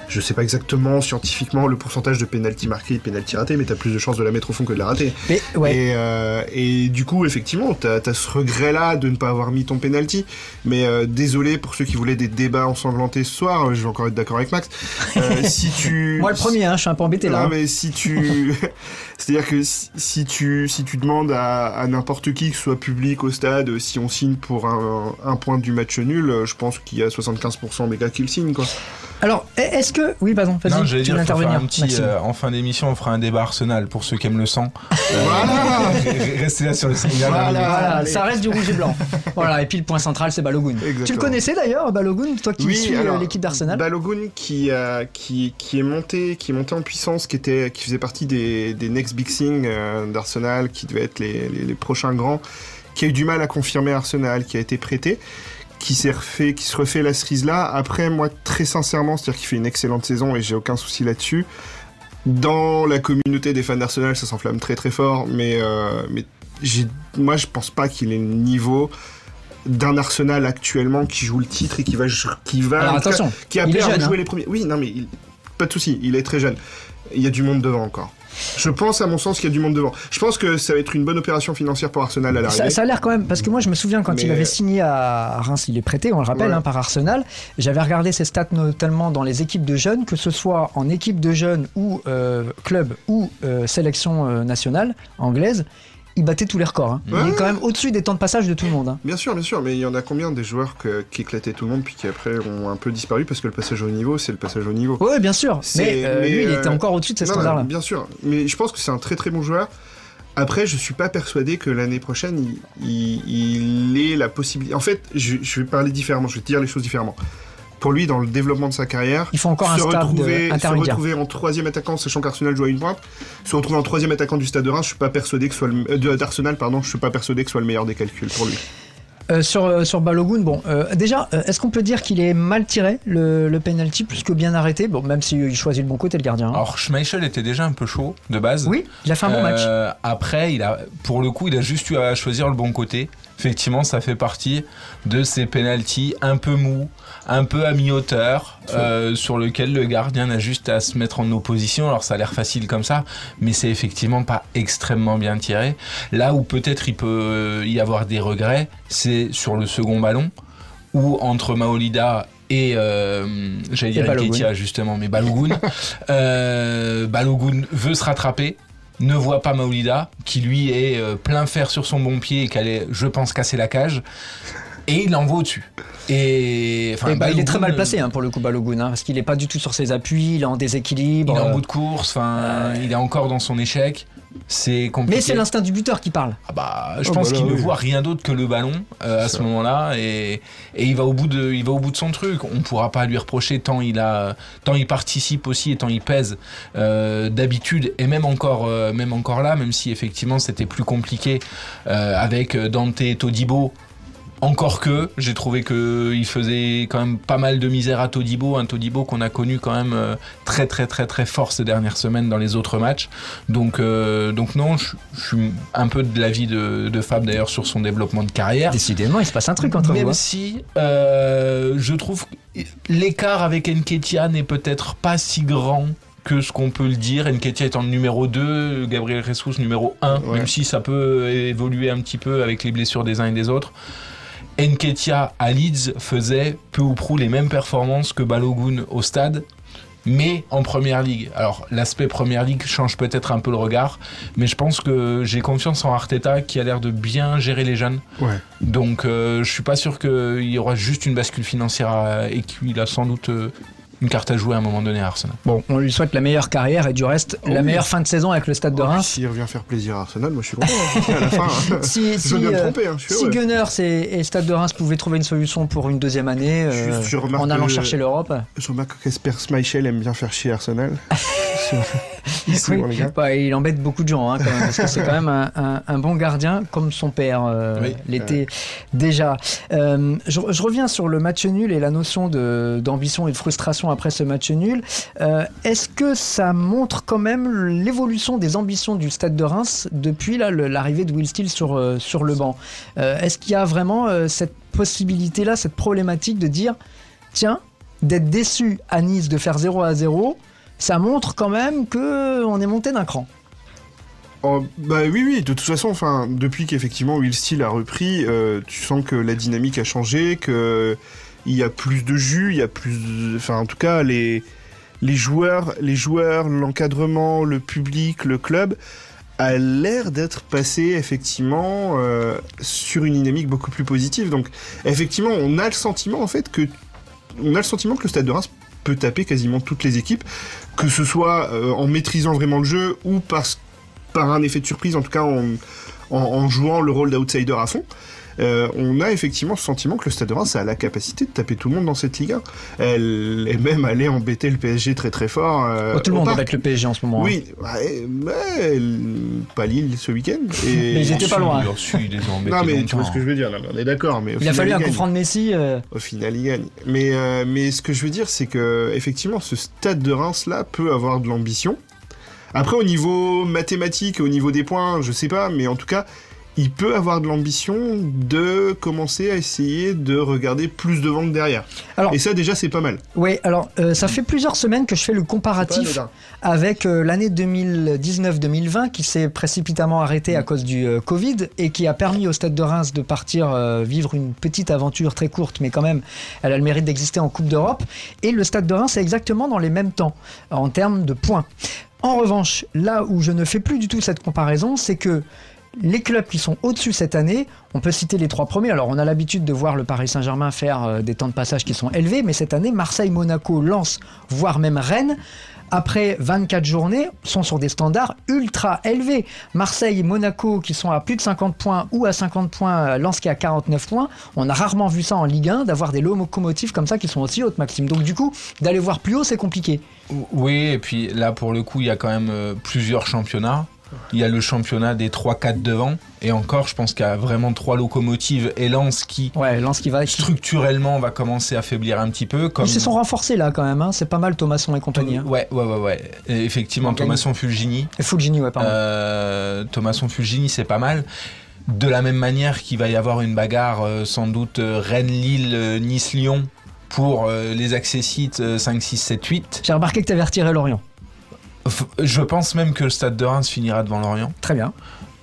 je sais pas exactement scientifiquement le pourcentage de penalty marqué et de penalty raté, mais t'as plus de chances de la mettre au fond que de la rater. Mais ouais, Et, euh, et du coup, effectivement, t'as as ce regret-là de ne pas avoir mis ton penalty. Mais euh, désolé pour ceux qui voulaient des débats ensanglantés ce soir, je vais encore être d'accord avec Max. Euh, *laughs* si tu moi le premier, hein, je suis un peu embêté là. non, hein. mais si tu. *laughs* C'est-à-dire que si, si tu, si tu demandes à, à n'importe qui, que ce soit public au stade, si on signe pour un, un point du match nul, euh, je pense qu'il y a 75% des gars qui le signent, quoi. Alors, est-ce que. Oui, pardon, Non, vas-y, j'allais tu dire intervenir. un petit, euh, en fin d'émission, on fera un débat Arsenal pour ceux qui aiment le sang. *laughs* Euh, Voilà Restez là sur le signal. Voilà. Ça reste du rouge et blanc. *laughs* voilà, et puis le point central, c'est Balogun. Exactement. Tu le connaissais d'ailleurs, Balogun, toi qui suis euh, l'équipe d'Arsenal Balogun qui, qui, qui est monté, qui est monté en puissance, qui était, qui faisait partie des, des next big things euh, d'Arsenal, qui devaient être les, les, les prochains grands, qui a eu du mal à confirmer Arsenal, qui a été prêté, qui s'est refait, qui se refait la cerise là. Après, moi, très sincèrement, c'est-à-dire qu'il fait une excellente saison et j'ai aucun souci là-dessus. Dans la communauté des fans d'Arsenal, ça s'enflamme très très fort, mais, euh, mais moi, je pense pas qu'il ait le niveau d'un Arsenal actuellement qui joue le titre et qui va, qui va Alors attention, qui a il est jeune, jouer hein. les premiers. Oui, non, mais il- pas de souci, il est très jeune. Il y a du monde devant encore. Je pense, à mon sens, qu'il y a du monde devant. Je pense que ça va être une bonne opération financière pour Arsenal à Ça, l'arrivée. ça a l'air quand même, parce que moi je me souviens quand Mais- il avait signé à Reims, il est prêté, on le rappelle, Ouais. hein, par Arsenal. J'avais regardé ses stats notamment dans les équipes de jeunes, que ce soit en équipe de jeunes ou euh, club ou euh, sélection euh, nationale anglaise, il battait tous les records. hein. Il est quand même au-dessus des temps de passage de tout le monde. hein. Bien sûr, bien sûr, mais il y en a combien des joueurs que- qui éclataient tout le monde puis qui après ont un peu disparu parce que le passage au niveau, c'est le passage au niveau. Oui, bien sûr, mais, euh, mais, lui il euh, était encore au-dessus de ces standards-là. bien sûr, mais je pense que c'est un très très bon joueur. Après, je suis pas persuadé que l'année prochaine, il, il, il ait la possibilité. En fait, je, je vais parler différemment, je vais te dire les choses différemment. Pour lui, dans le développement de sa carrière, Il faut encore un se stade retrouver, de- se retrouver en troisième attaquant, sachant qu'Arsenal joue à une pointe, se retrouver en troisième attaquant du Stade de Reims, je suis pas persuadé que soit le, euh, d'Arsenal, pardon, je suis pas persuadé que ce soit le meilleur des calculs pour lui. Euh, sur, euh, sur Balogun, bon, euh, déjà, euh, est-ce qu'on peut dire qu'il est mal tiré le, le penalty plus que bien arrêté? Bon, même s'il choisit le bon côté, le gardien. hein. Alors Schmeichel était déjà un peu chaud de base. oui, il a fait un bon match. Euh, Après, il a, pour le coup, il a juste eu à choisir le bon côté. Effectivement, ça fait partie de ces pénalties un peu mous, un peu à mi-hauteur, euh, sur lequel le gardien a juste à se mettre en opposition. Alors ça a l'air facile comme ça, mais c'est effectivement pas extrêmement bien tiré. Là où peut-être il peut y avoir des regrets, c'est sur le second ballon, où entre Maolida et euh, j'allais dire. Nketiah, justement, mais Balogun, *laughs* euh, Balogun veut se rattraper, ne voit pas Maolida, qui lui est euh, plein fer sur son bon pied et qui allait, je pense, casser la cage, et il l'envoie au-dessus. Et, enfin, ben, il est très mal placé hein, pour le coup Balogun, hein, parce qu'il est pas du tout sur ses appuis, il est en déséquilibre. Il est en euh, bout de course, enfin, il est encore dans son échec. C'est compliqué. Mais c'est l'instinct du buteur qui parle. Ah bah, je Oh, pense bah qu'il ne oui. voit rien d'autre que le ballon euh, à ce moment-là et, et il va au bout de il va au bout de son truc. On pourra pas lui reprocher tant il a tant il participe aussi et tant il pèse euh, d'habitude et même encore euh, même encore là même si effectivement c'était plus compliqué euh, avec Dante et Todibo Encore que, j'ai trouvé qu'il faisait quand même pas mal de misère à Todibo, un Todibo qu'on a connu quand même euh, très très très très fort ces dernières semaines dans les autres matchs. Donc, euh, donc non, je je suis un peu de l'avis de, de Fab d'ailleurs sur son développement de carrière. Décidément, il se passe un truc entre Même vous. hein. si euh, je trouve que l'écart avec Nketiah n'est peut-être pas si grand que ce qu'on peut le dire. Nketiah étant le numéro 2, Gabriel Jesus numéro 1, Ouais. même si ça peut évoluer un petit peu avec les blessures des uns et des autres. Nketiah à Leeds faisait peu ou prou les mêmes performances que Balogun au stade, mais en première ligue. Alors l'aspect première ligue change peut-être un peu le regard, mais je pense que j'ai confiance en Arteta qui a l'air de bien gérer les jeunes. Ouais. Donc euh, je suis pas sûr qu'il y aura juste une bascule financière à- et qu'il a sans doute euh, une carte à jouer à un moment donné à Arsenal. Bon, on lui souhaite la meilleure carrière et du reste, la Oui. meilleure fin de saison avec le Stade de Oh, Reims. S'il revient faire plaisir à Arsenal, moi je suis content. à la fin, hein. *laughs* Si, si, me euh, tromper, hein, je si. Gunners et, et Stade de Reims pouvaient trouver une solution pour une deuxième année euh, je en allant que- chercher l'Europe. Je remarque que Casper Schmeichel aime bien faire chier Arsenal. *laughs* *laughs* Ici, Oui, bon, les gars. il embête beaucoup de gens hein, quand même, parce que c'est quand même un, un- un bon gardien comme son père euh, Oui. l'était déjà. Euh, je, je reviens sur le match nul et la notion d'ambition et de frustration après ce match nul. Euh, Est-ce que ça montre quand même l'évolution des ambitions du Stade de Reims depuis l'arrivée de Will Steele sur, euh, sur le banc? Euh, Est-ce qu'il y a vraiment euh, cette possibilité-là, cette problématique de dire tiens, d'être déçu à Nice, de faire 0 à 0 ça montre quand même que on est monté d'un cran. Oh, bah oui, oui, de toute façon, enfin, depuis qu'effectivement Will Steele a repris, euh, tu sens que la dynamique a changé, que il y a plus de jus, il y a plus, enfin, en tout cas, les les joueurs, les joueurs, l'encadrement, le public, le club a l'air d'être passé effectivement euh, sur une dynamique beaucoup plus positive. Donc, effectivement, on a le sentiment en fait que on a le sentiment que le Stade de Reims peut taper quasiment toutes les équipes, que ce soit euh, en maîtrisant vraiment le jeu ou parce par un effet de surprise, en tout cas en jouant le rôle d'outsider à fond. Euh, on a effectivement ce sentiment que le Stade de Reims a la capacité de taper tout le monde dans cette Ligue 1. Elle est même allée embêter le PSG très très fort. euh, Oh, tout le monde embête le PSG en ce moment. hein. Oui, mais pas Lille ce week-end. Et... *laughs* Mais ils étaient pas loin. Ils les ont embêtés Non mais tu vois ce que je veux dire, mais on est d'accord. Mais Il a fallu un coup franc de Messi. euh, Au final, il gagne. Mais, euh, mais ce que je veux dire, c'est que effectivement, ce stade de Reims là peut avoir de l'ambition. Après, au niveau mathématique, au niveau des points, je sais pas, mais en tout cas, il peut avoir de l'ambition de commencer à essayer de regarder plus devant que derrière. Alors- Et ça, déjà, c'est pas mal. Oui, alors euh, ça fait plusieurs semaines que je fais le comparatif avec euh, l'année 2019-2020 qui s'est précipitamment arrêtée à cause du euh, Covid et qui a permis au Stade de Reims de partir euh, vivre une petite aventure très courte, mais quand même, elle a le mérite d'exister en Coupe d'Europe. Et le Stade de Reims est exactement dans les mêmes temps en termes de points. En revanche, là où je ne fais plus du tout cette comparaison, c'est que les clubs qui sont au-dessus cette année, on peut citer les trois premiers. Alors, on a l'habitude de voir le Paris Saint-Germain faire euh, des temps de passage qui sont élevés, mais cette année, Marseille, Monaco, Lens, voire même Rennes, après 24 journées, sont sur des standards ultra élevés. Marseille et Monaco qui sont à plus de 50 points ou à 50 points, euh, Lens qui est à 49 points. On a rarement vu ça en Ligue 1, d'avoir des locomotives comme ça qui sont aussi hautes, Maxime. Donc, du coup, d'aller voir plus haut, c'est compliqué. Oui, et puis là, pour le coup, il y a quand même euh, plusieurs championnats. Il y a le championnat des 3-4 devant. Et encore, je pense qu'il y a vraiment trois locomotives et Lens qui, Ouais, Lens qui va. Structurellement, va commencer à faiblir un petit peu. Comme... Ils se sont renforcés là quand même, hein. c'est pas mal Thomasson et compagnie. hein. Ouais, ouais, ouais, ouais. Et effectivement, Montagne. Thomasson Fulgini. Et Fulgini, ouais, pardon. Euh, Thomasson Fulgini, c'est pas mal. De la même manière qu'il va y avoir une bagarre, euh, sans doute euh, Rennes-Lille, euh, Nice-Lyon pour euh, les accessites euh, 5, 6, 7, 8. J'ai remarqué que tu avais retiré Lorient. Je pense même que le stade de Reims finira devant Lorient. Très bien.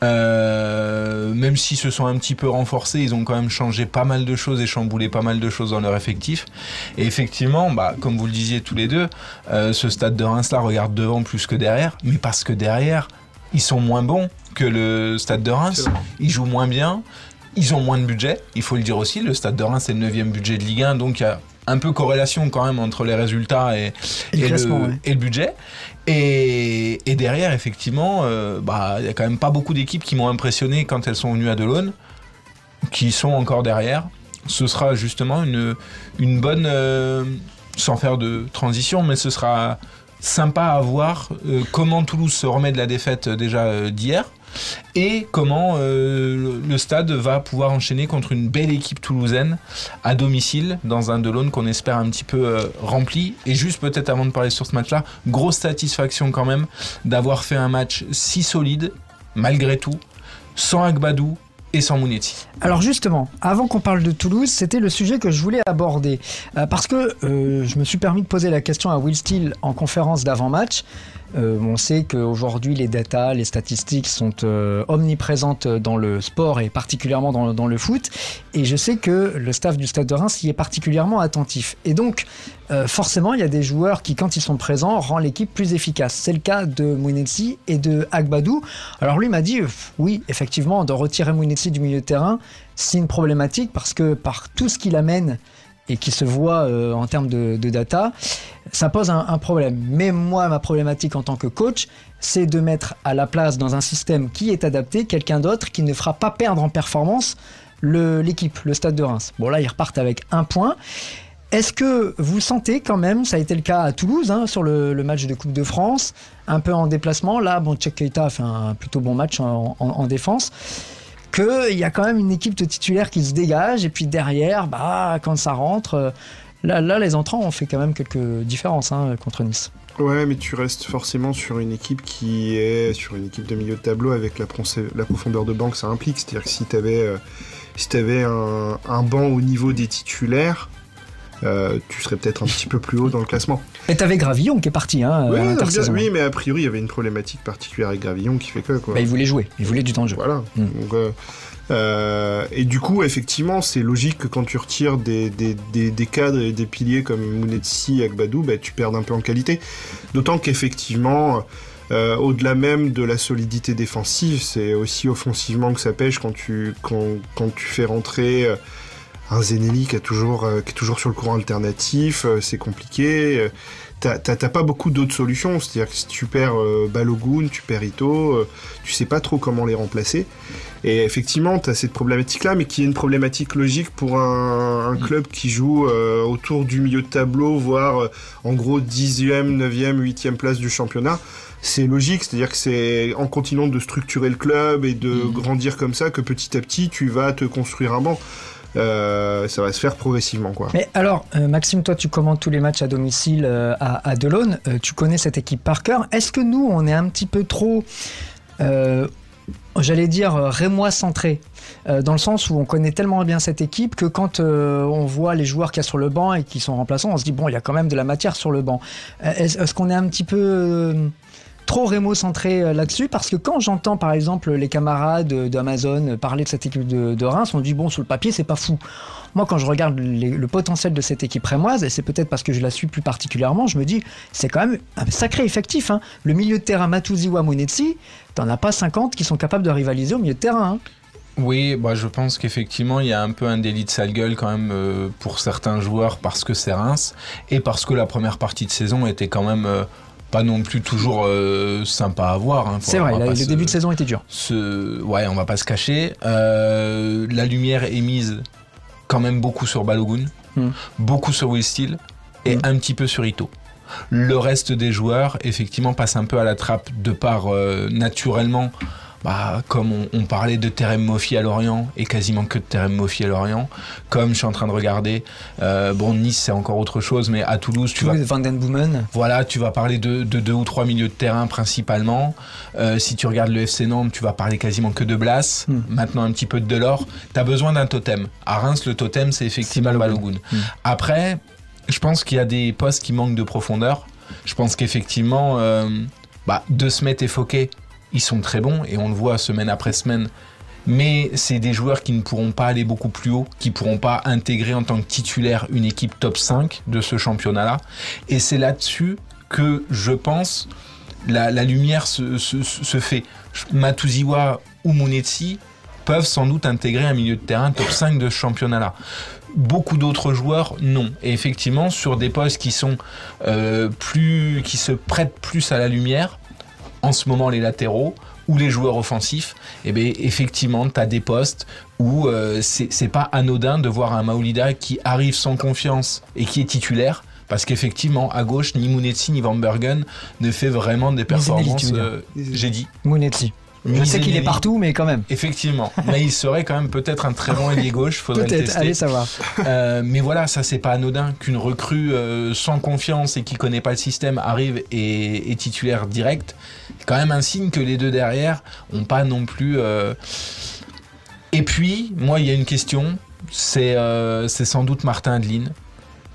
Euh, même s'ils se sont un petit peu renforcés, ils ont quand même changé pas mal de choses et chamboulé pas mal de choses dans leur effectif. Et effectivement, bah, comme vous le disiez tous les deux, euh, ce stade de Reims-là regarde devant plus que derrière, mais parce que derrière, ils sont moins bons que le stade de Reims. Ils jouent moins bien, ils ont moins de budget, il faut le dire aussi. Le stade de Reims, c'est le 9 budget de Ligue 1, donc il y a un peu corrélation quand même entre les résultats et, Et le classement, ouais. et le budget. Et, derrière, effectivement, euh, bah, il y a quand même pas beaucoup d'équipes qui m'ont impressionné quand elles sont venues à Delaune, qui sont encore derrière. Ce sera justement une, une bonne, euh, sans faire de transition, mais ce sera sympa à voir euh, comment Toulouse se remet de la défaite euh, déjà euh, d'hier. Et comment euh, le stade va pouvoir enchaîner contre une belle équipe toulousaine à domicile dans un Delon qu'on espère un petit peu euh, rempli. Et juste peut-être avant de parler sur ce match-là, grosse satisfaction quand même d'avoir fait un match si solide malgré tout, sans Agbadou, et sans Mounetti. Alors justement, avant qu'on parle de Toulouse, c'était le sujet que je voulais aborder. Euh, parce que je me suis permis de poser la question à Will Steele en conférence d'avant-match. Euh, on sait qu'aujourd'hui, les datas, les statistiques sont euh, omniprésentes dans le sport et particulièrement dans, le foot. Et je sais que le staff du Stade de Reims y est particulièrement attentif. Et donc, euh, forcément, il y a des joueurs qui, quand ils sont présents, rendent l'équipe plus efficace. C'est le cas de Mouinetsi et de Agbadou. Alors lui m'a dit, oui, effectivement, de retirer Mouinetsi du milieu de terrain, c'est une problématique parce que par tout ce qu'il amène et qui se voit euh, en termes de, data, ça pose un, problème. Mais moi, ma problématique en tant que coach, c'est de mettre à la place dans un système qui est adapté quelqu'un d'autre qui ne fera pas perdre en performance l'équipe, le, stade de Reims. Bon là, ils repartent avec un point. Est-ce que vous sentez quand même, ça a été le cas à Toulouse hein, sur le, match de Coupe de France, un peu en déplacement. Là, bon, Tchèque a fait un plutôt bon match en défense qu'il y a quand même une équipe de titulaires qui se dégage et puis derrière, bah, quand ça rentre, là, là les entrants ont fait quand même quelques différences hein, contre Nice. Ouais, mais tu restes forcément sur une équipe qui est sur une équipe de milieu de tableau avec la, profondeur de banc que ça implique. C'est-à-dire que si tu avais, euh, un banc au niveau des titulaires, euh, tu serais peut-être un petit peu plus haut dans le classement. Et t'avais Gravillon qui est parti, hein, oui, non, bien, oui, mais a priori, il y avait une problématique particulière avec Gravillon qui fait que. Quoi. Bah, il voulait jouer, il voulait du temps de jeu. Voilà. Mm. Donc, euh, euh, et du coup, effectivement, c'est logique que quand tu retires des, des, des, des cadres et des piliers comme Mounetsi et Agbadou, bah, tu perds un peu en qualité. D'autant qu'effectivement. Euh, au-delà même de la solidité défensive, c'est aussi offensivement que ça pêche quand tu, quand, quand tu fais rentrer un Zenelli qui, a toujours, euh, qui est toujours sur le courant alternatif, euh, c'est compliqué. Euh, T'as pas beaucoup d'autres solutions, c'est-à-dire que si tu perds Balogun, tu perds Ito, tu sais pas trop comment les remplacer. Et effectivement, tu as cette problématique-là, mais qui est une problématique logique pour un, un club qui joue euh, autour du milieu de tableau, voire euh, en gros 10e, 9e, 8e place du championnat. C'est logique, c'est-à-dire que c'est en continuant de structurer le club et de mmh. grandir comme ça que petit à petit, tu vas te construire un banc. Euh, ça va se faire progressivement. Quoi. Mais alors, euh, Maxime, toi, tu commentes tous les matchs à domicile euh, à, à tu connais cette équipe par cœur. Est-ce que nous, on est un petit peu trop, j'allais dire, rémois centré dans le sens où on connaît tellement bien cette équipe que quand on voit les joueurs qu'il y a sur le banc et qui sont remplaçants, on se dit, bon, il y a quand même de la matière sur le banc. Est-ce est qu'on est un petit peu trop rémo-centré là-dessus parce que quand j'entends par exemple les camarades d'Amazon parler de cette équipe de, Reims, on dit bon sur le papier c'est pas fou. Moi quand je regarde le potentiel de cette équipe rémoise, et c'est peut-être parce que je la suis plus particulièrement, je me dis c'est quand même un sacré effectif. Hein. Le milieu de terrain Matuziwa Munetsi, t'en as pas 50 qui sont capables de rivaliser au milieu de terrain. Hein. Oui, bah je pense qu'effectivement, il y a un peu un délit de sale gueule quand même euh, pour certains joueurs parce que c'est Reims et parce que la première partie de saison était quand même euh, pas non plus toujours euh, sympa à voir. Hein, c'est vrai, le se, début de saison était dur. Se, ouais, on va pas se cacher. Euh, la lumière est mise quand même beaucoup sur Balogun, mm. beaucoup sur Will Steele et mm. un petit peu sur Ito. Le reste des joueurs, effectivement, passe un peu à la trappe de par euh, naturellement bah, comme on, on, parlait de Terem Moffi à Lorient et quasiment que de Terem Moffi à Lorient, comme je suis en train de regarder, euh, bon Nice c'est encore autre chose, mais à Toulouse tu oui, vas, Van den Boomen. voilà, tu vas parler de, de deux ou trois milieux de terrain principalement. Euh, si tu regardes le FC Nantes, tu vas parler quasiment que de Blas, mm. maintenant un petit peu de Delors. T'as besoin d'un totem. À Reims, le totem c'est effectivement Balogun. Mm. Après, je pense qu'il y a des postes qui manquent de profondeur. Je pense qu'effectivement, euh, bah, De et Fouquet ils sont très bons et on le voit semaine après semaine. Mais c'est des joueurs qui ne pourront pas aller beaucoup plus haut, qui ne pourront pas intégrer en tant que titulaire une équipe top 5 de ce championnat-là. Et c'est là-dessus que je pense la, lumière se, fait. Matuziwa ou Munetsi peuvent sans doute intégrer un milieu de terrain top 5 de ce championnat-là. Beaucoup d'autres joueurs, non. Et effectivement, sur des postes qui sont euh, plus, qui se prêtent plus à la lumière, en ce moment les latéraux ou les joueurs offensifs, eh bien effectivement, tu as des postes où euh, c'est pas anodin de voir un Maolida qui arrive sans confiance et qui est titulaire. Parce qu'effectivement, à gauche, ni Mounetzi ni Van Bergen ne fait vraiment des performances. Euh, J'ai dit. Mounetzi. Je sais qu'il est partout, mais quand même. Effectivement, mais il serait quand même peut-être un très bon ailier gauche, *laughs* faudrait le Peut-être, tester. allez savoir. Euh, mais voilà, ça c'est pas anodin qu'une recrue euh, sans confiance et qui connaît pas le système arrive et est titulaire direct. C'est quand même un signe que les deux derrière ont pas non plus. euh, Et puis, moi, il y a une question, c'est euh, c'est sans doute Martin Adeline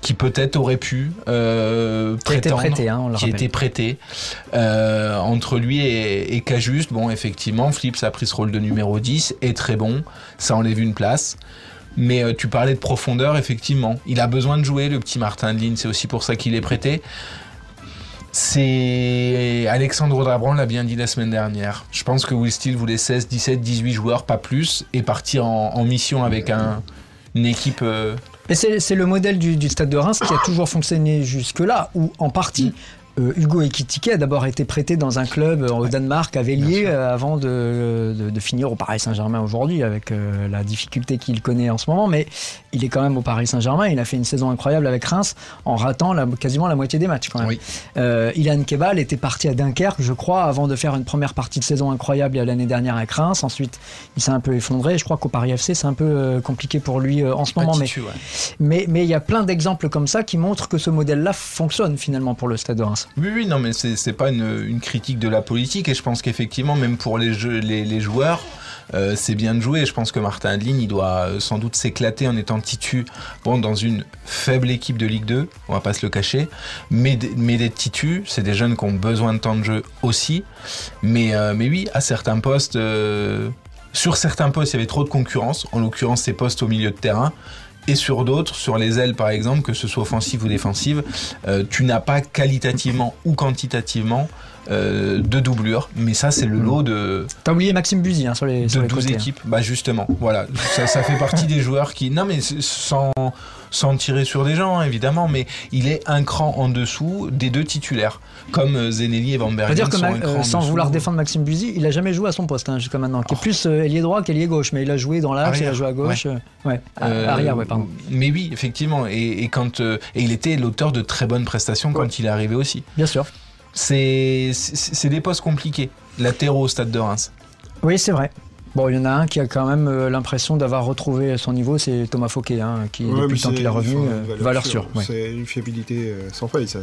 qui peut-être aurait pu euh, prétendre, prêté, hein, on le qui rappelle. été prêté euh, entre lui et, et Cajuste. Bon, effectivement, Flips a pris ce rôle de numéro 10, est très bon, ça enlève une place. Mais euh, tu parlais de profondeur, effectivement. Il a besoin de jouer, le petit Martin Adeline, c'est aussi pour ça qu'il est prêté. C'est Alexandre Drabran l'a bien dit la semaine dernière. Je pense que Will Steele voulait 16, 17, 18 joueurs, pas plus, et partir en, mission avec un, une équipe. euh, c'est le modèle du, stade de Reims qui a toujours fonctionné jusque-là, où en partie. Euh, Hugo Ekitike a d'abord été prêté dans un club euh, au Danemark, à Vélier, euh, avant de, de- de finir au Paris Saint-Germain aujourd'hui, avec euh, la difficulté qu'il connaît en ce moment. Mais il est quand même au Paris Saint-Germain. Il a fait une saison incroyable avec Reims, en ratant la- quasiment la moitié des matchs quand même. Oui. Euh, Ilan Kebal était parti à Dunkerque, je crois, avant de faire une première partie de saison incroyable l'année dernière avec Reims. Ensuite, il s'est un peu effondré. Je crois qu'au Paris FC, c'est un peu compliqué pour lui en ce pas moment. Mais titu, ouais. mais mais il y a plein d'exemples comme ça qui montrent que ce modèle-là fonctionne finalement pour le Stade de Reims. Oui, oui, non, mais c'est pas une, critique de la politique et je pense qu'effectivement, même pour les, joueurs, euh, c'est bien de jouer. Je pense que Martin Adeline, il doit euh, sans doute s'éclater en étant titu bon, dans une faible équipe de Ligue 2, on va pas se le cacher, mais, mais d'être titu, c'est des jeunes qui ont besoin de temps de jeu aussi. Mais, euh, mais oui, à certains postes, sur certains postes, il y avait trop de concurrence, en l'occurrence ces postes au milieu de terrain. Et sur d'autres, sur les ailes par exemple, que ce soit offensive ou défensive, euh, tu n'as pas qualitativement ou quantitativement euh, de doublure. Mais ça, c'est le lot de, T'as oublié Maxime Buzy hein, sur les, sur de les 12 côtés, hein. équipes. Bah justement, voilà. Ça, ça fait partie des joueurs qui... Non mais sans, sans tirer sur des gens, hein, évidemment, mais il est un cran en dessous des deux titulaires. Comme euh, Zenelli et Van Bergen dire que sont un cran euh, sans vouloir défendre Maxime Buzy, il a jamais joué à son poste hein, jusqu'à maintenant, qui est plus euh, ailier droit qu'ailier gauche, mais il a joué dans l'axe, il a joué à gauche, ouais, Euh, arrière, ouais, pardon. Mais oui, effectivement. Et, et quand, et il était l'auteur de très bonnes prestations quand il est arrivé aussi. Bien sûr. C'est des postes compliqués. Latéraux au stade de Reims. Oui, c'est vrai. Bon, il y en a un qui a quand même euh, l'impression d'avoir retrouvé son niveau, c'est Thomas Fauquet, hein, qui Ouais, depuis le temps qu'il est revenu, enfin, euh, valeur sûre. ouais. C'est une fiabilité euh, sans faille, ça.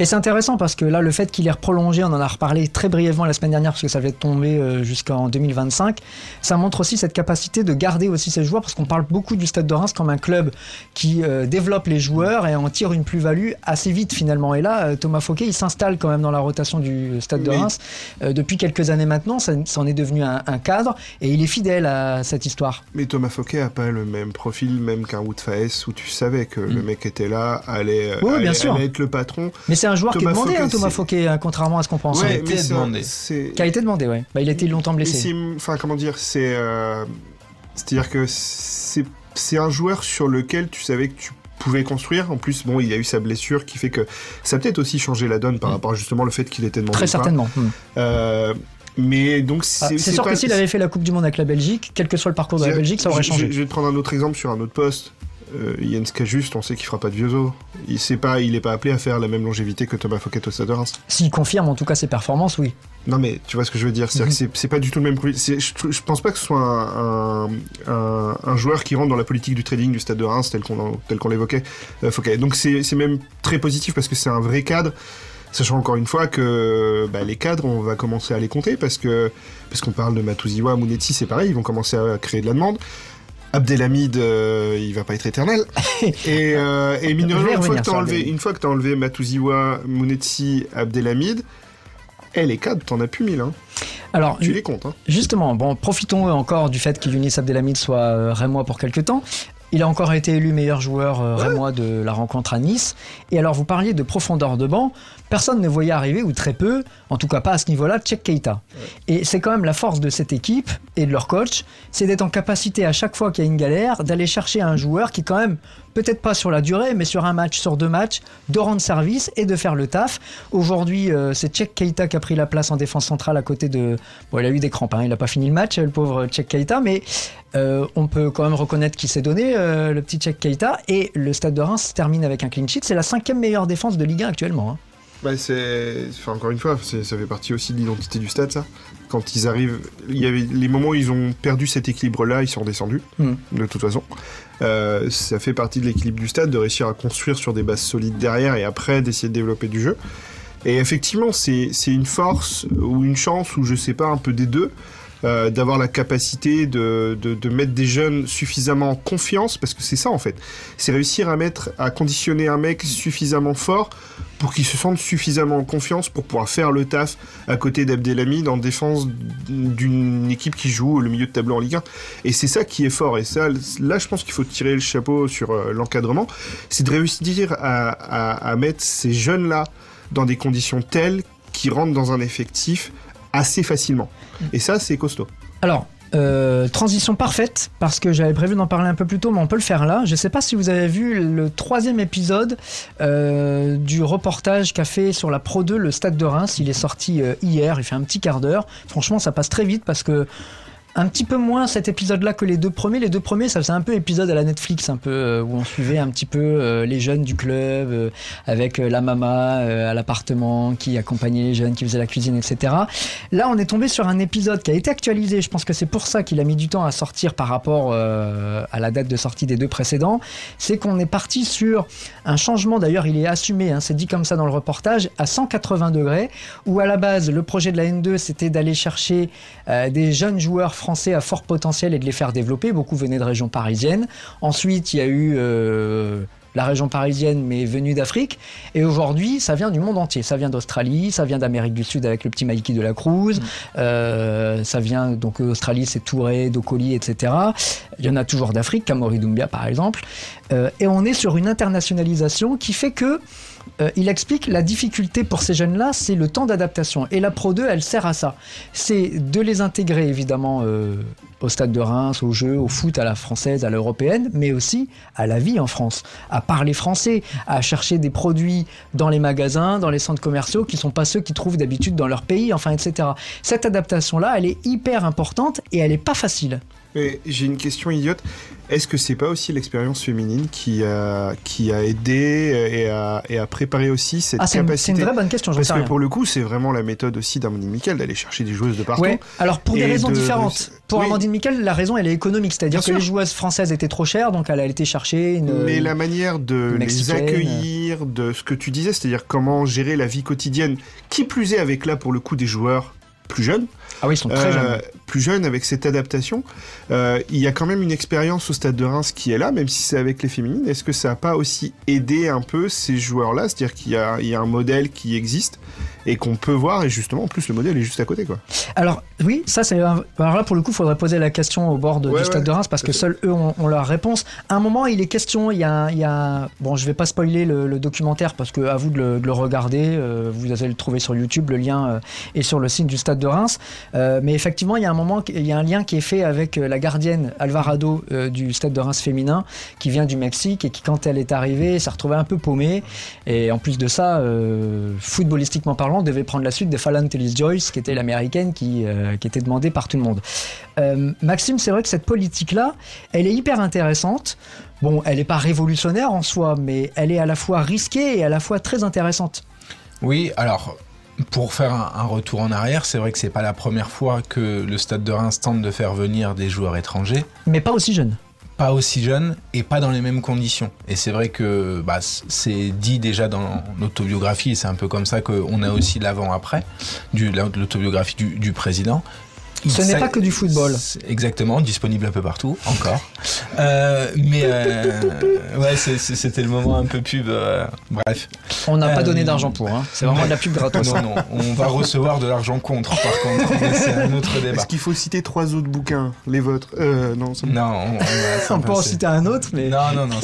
Et c'est intéressant parce que là, le fait qu'il ait prolongé, on en a reparlé très brièvement la semaine dernière parce que ça avait tombé euh, jusqu'en 2025, ça montre aussi cette capacité de garder aussi ses joueurs parce qu'on parle beaucoup du Stade de Reims comme un club qui euh, développe les joueurs et en tire une plus-value assez vite finalement. Et là, euh, Thomas Fauquet, il s'installe quand même dans la rotation du Stade de Reims euh, depuis quelques années maintenant, ça, ça en est devenu un, un cadre et il est fidèle à cette histoire. Mais Thomas Fouquet a pas le même profil, même qu'un Wood Faes, où tu savais que le mec était là, allait, bien sûr. allait être le patron. Mais c'est un joueur qui est demandé, Fouquet, hein, Thomas c'est- Fauquet, hein, contrairement à ce qu'on pense. Ouais, hein. été demandé. Qui a été demandé, ouais. Bah, il a été longtemps blessé. c'est, enfin, comment dire, c'est, euh, c'est-à-dire que c'est, un joueur sur lequel tu savais que tu pouvais construire. En plus, bon, il a eu sa blessure qui fait que ça a peut-être aussi changé la donne par Mm. rapport justement le fait qu'il était demandé. Très certainement. Hmm. Euh, mais donc Ah, c'est, c'est sûr pas- que s'il avait fait la Coupe du Monde avec la Belgique, quel que soit le parcours de la Belgique, ça aurait changé. Je, je vais te prendre un autre exemple sur un autre poste. Euh, Jens Cajuste, on sait qu'il fera pas de vieux os. Il sait pas, il est pas appelé à faire la même longévité que Thomas Fouquet au Stade de Reims. S'il confirme en tout cas ses performances, oui. Non mais tu vois ce que je veux dire, Mhm. c'est- pas du tout le même Je, je pense pas que ce soit un, un, un- un joueur qui rentre dans la politique du trading du Stade de Reims tel qu'on en- tel qu'on l'évoquait. Euh, Fouquet. Donc c'est c'est même très positif parce que c'est un vrai cadre. Sachant encore une fois que bah, les cadres, on va commencer à les compter parce que parce qu'on parle de Matuziwa, Mounetti, c'est pareil, ils vont commencer à créer de la demande. Abdelhamid, euh, il va pas être éternel. *laughs* et, euh, et mine une fois que t'as enlevé, Abdelhamid. une fois que t'as enlevé Matuziwa, Mounetti, Abdelhamid, eh, les cadres, t'en as plus mille, hein. Alors, Tu les comptes, hein. justement, bon, profitons encore du fait qu'Yunis Abdelhamid soit euh, rémois pour quelques temps. Il a encore été élu meilleur joueur euh, rémois de la rencontre à Nice. Et alors, vous parliez de profondeur de banc. Personne ne voyait arriver, ou très peu, en tout cas pas à ce niveau-là, Tchèque Keita. Et c'est quand même la force de cette équipe et de leur coach, c'est d'être en capacité à chaque fois qu'il y a une galère, d'aller chercher un joueur qui quand même, peut-être pas sur la durée, mais sur un match, sur deux matchs, de rendre service et de faire le taf. Aujourd'hui, euh, c'est Tchèque Keita qui a pris la place en défense centrale à côté de... Bon, il a eu des crampes, hein, il n'a pas fini le match, le pauvre Tchèque Keita, mais euh, on peut quand même reconnaître qu'il s'est donné, euh, le petit Tchèque Keita. Et le Stade de Reims se termine avec un clean sheet. C'est la cinquième meilleure défense de Ligue 1 actuellement. hein. Bah, c'est. Enfin, encore une fois, c'est- ça fait partie aussi de l'identité du stade, ça. Quand ils arrivent. Il y avait les moments où ils ont perdu cet équilibre-là, ils sont descendus, Mm. de toute façon. Euh, ça fait partie de l'équilibre du stade, de réussir à construire sur des bases solides derrière et après d'essayer de développer du jeu. Et effectivement, c'est c'est une force ou une chance, ou je sais pas, un peu des deux. Euh, d'avoir la capacité de, de, mettre des jeunes suffisamment en confiance, parce que c'est ça en fait. C'est réussir à mettre, à conditionner un mec suffisamment fort pour qu'il se sente suffisamment en confiance pour pouvoir faire le taf à côté d'Abdelhamid en défense d'une équipe qui joue le milieu de tableau en Ligue 1. Et c'est ça qui est fort. Et ça, là, je pense qu'il faut tirer le chapeau sur euh, l'encadrement. C'est de réussir à, à, à mettre ces jeunes-là dans des conditions telles qu'ils rentrent dans un effectif assez facilement. Et ça, c'est costaud. Alors, euh, transition parfaite, parce que j'avais prévu d'en parler un peu plus tôt, mais on peut le faire là. Je ne sais pas si vous avez vu le troisième épisode euh, du reportage qu'a fait sur la Pro 2 le Stade de Reims. Il est sorti euh, hier, il fait un petit quart d'heure. Franchement, ça passe très vite parce que un petit peu moins cet épisode-là que les deux premiers. Les deux premiers, ça faisait un peu épisode à la Netflix, un peu euh, où on suivait un petit peu euh, les jeunes du club euh, avec la mama à l'appartement qui accompagnait les jeunes, qui faisait la cuisine, etc. Là, on est tombé sur un épisode qui a été actualisé. Je pense que c'est pour ça qu'il a mis du temps à sortir par rapport à la date de sortie des deux précédents. C'est qu'on est parti sur un changement. D'ailleurs, il est assumé. hein, c'est dit comme ça dans le reportage à 180 degrés. Où à la base, le projet de la N2, c'était d'aller chercher des jeunes joueurs français à fort potentiel et de les faire développer. Beaucoup venaient de régions parisiennes. Ensuite, il y a eu euh, la région parisienne, mais venue d'Afrique. Et aujourd'hui, ça vient du monde entier. Ça vient d'Australie, ça vient d'Amérique du Sud avec le petit Mikey de la Cruz. Euh, ça vient, donc Australie, c'est Touré, Dokoli, etc. Il y en a toujours d'Afrique, Kamori Doumbia par exemple. Euh, et on est sur une internationalisation qui fait que euh, il explique la difficulté pour ces jeunes-là, c'est le temps d'adaptation. Et la Pro 2, elle sert à ça. C'est de les intégrer évidemment euh, au stade de Reims, au jeu, au foot, à la française, à l'européenne, mais aussi à la vie en France, à parler français, à chercher des produits dans les magasins, dans les centres commerciaux, qui sont pas ceux qu'ils trouvent d'habitude dans leur pays, enfin, etc. Cette adaptation-là, elle est hyper importante et elle est pas facile. J'ai une question idiote. Est-ce que c'est pas aussi l'expérience féminine qui a, qui a aidé euh, et a, et a préparé aussi cette Ah, c'est une, c'est capacité une vraie bonne question, Parce sais que rien. pour le coup, c'est vraiment la méthode aussi d'Amandine Miquel d'aller chercher des joueuses de partout. Ouais, alors pour des raisons de- différentes. Pour Oui. Amandine Miquel, la raison elle est économique, c'est-à-dire que les joueuses françaises étaient trop chères, donc elle a été chercher une. Mais la manière de les accueillir, de ce que tu disais, c'est-à-dire comment gérer la vie quotidienne, qui plus est avec là pour le coup des joueurs plus jeunes, Ah oui, ils sont très euh, jeunes. plus jeunes avec cette adaptation, euh, il y a quand même une expérience au stade de Reims qui est là, même si c'est avec les féminines. Est-ce que ça n'a pas aussi aidé un peu ces joueurs-là? C'est-à-dire qu'il y a, il y a un modèle qui existe et qu'on peut voir, et justement, en plus, le modèle est juste à côté, quoi. Alors oui, ça c'est. un- Alors là pour le coup, il faudrait poser la question au bord Ouais, du stade ouais, de Reims parce que seuls eux ont, ont la réponse. À un moment, il est question, il y a, il y a- bon, je vais pas spoiler le, le documentaire parce que à vous de le, de le regarder. euh, vous allez le trouver sur YouTube, le lien euh, est sur le site du stade de Reims. Euh, mais effectivement, il y a un moment, il y a un lien qui est fait avec euh, la gardienne Alvarado euh, du stade de Reims féminin qui vient du Mexique et qui quand elle est arrivée s'est retrouvée un peu paumée. Et en plus de ça, footballistiquement parlant, devait prendre la suite de Fallon Tellis Joyce, qui était l'américaine qui, était demandée par tout le monde. Maxime, c'est vrai que cette politique-là, elle est hyper intéressante. Bon, elle n'est pas révolutionnaire en soi, mais elle est à la fois risquée et à la fois très intéressante. Oui, alors pour faire un, un retour en arrière, c'est vrai que c'est pas la première fois que le Stade de Reims tente de faire venir des joueurs étrangers, Mais pas aussi jeune. pas aussi jeunes et pas dans les mêmes conditions. Et c'est vrai que bah, c'est dit déjà dans l'autobiographie, et c'est un peu comme ça qu'on a aussi l'avant-après de l'autobiographie du, du président. Ce n'est pas que du football. Exactement, disponible un peu partout, encore. Euh, mais euh, ouais, c'était le moment un peu pub. euh, bref. On n'a pas Euh, donné d'argent pour. Hein. C'est vraiment de la pub gratos. Non, non, on va *laughs* recevoir de l'argent contre, par contre. C'est un autre débat. Est-ce qu'il faut citer trois autres bouquins Les vôtres? Euh, non, ça Non, on, *laughs* on peut en citer un autre, mais. Non, non, non,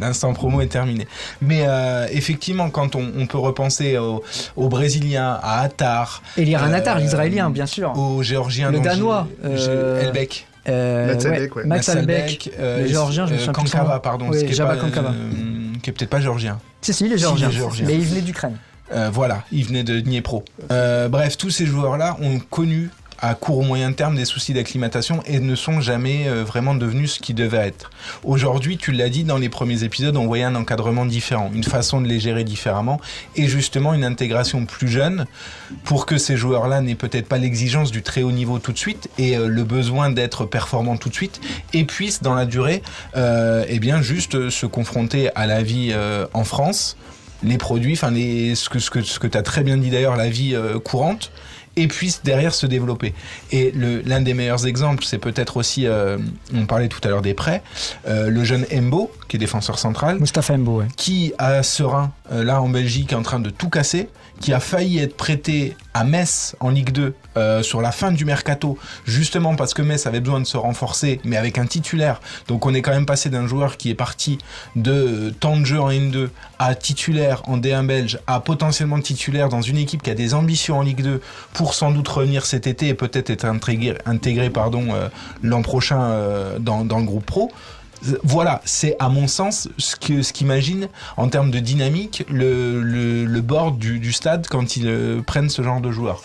l'instant promo est terminé. Mais euh, effectivement, quand on, on peut repenser aux, aux Brésiliens, à Attar, Eliran Attar, Euh, l'Israélien, bien sûr. aux Géorgiens, Le Danois, euh, Elbeck, Euh, Max Albeck, ouais. Max Albeck. euh, les Géorgiens, je me euh, souviens plus son Kankava, nom. pardon, Oui, ce qui est Jabba pas, Kankava. euh, qui est peut-être pas géorgien. Si, si, les Si, Géorgiens. les Géorgiens. Mais ils venaient d'Ukraine. Euh, voilà, il venait de Dniepro. Euh, bref, tous ces joueurs-là ont connu à court ou moyen terme des soucis d'acclimatation et ne sont jamais euh, vraiment devenus ce qu'ils devaient être. Aujourd'hui, tu l'as dit, dans les premiers épisodes, on voyait un encadrement différent, une façon de les gérer différemment et justement une intégration plus jeune pour que ces joueurs-là n'aient peut-être pas l'exigence du très haut niveau tout de suite et euh, le besoin d'être performants tout de suite et puissent dans la durée euh, eh bien juste se confronter à la vie euh, en France les produits, enfin ce que, tu as très bien dit d'ailleurs, la vie courante, et puissent derrière se développer. Et l'un des meilleurs exemples, c'est peut-être aussi, euh, on parlait tout à l'heure des prêts, euh, le jeune Embo, qui est défenseur central, Mustapha Mbo, ouais. qui à Serein, euh, là en Belgique, est en train de tout casser, qui a failli être prêté à Metz en Ligue 2 euh, sur la fin du mercato, justement parce que Metz avait besoin de se renforcer, mais avec un titulaire. Donc on est quand même passé d'un joueur qui est parti de euh, temps de jeu en N2 à titulaire en D1 belge, à potentiellement titulaire dans une équipe qui a des ambitions en Ligue 2 pour sans doute revenir cet été et peut-être être intégré, euh, l'an prochain euh, dans le groupe pro. Voilà, c'est à mon sens ce que ce qu'imagine en termes de dynamique le, le, le board du, du stade quand ils euh, prennent ce genre de joueurs.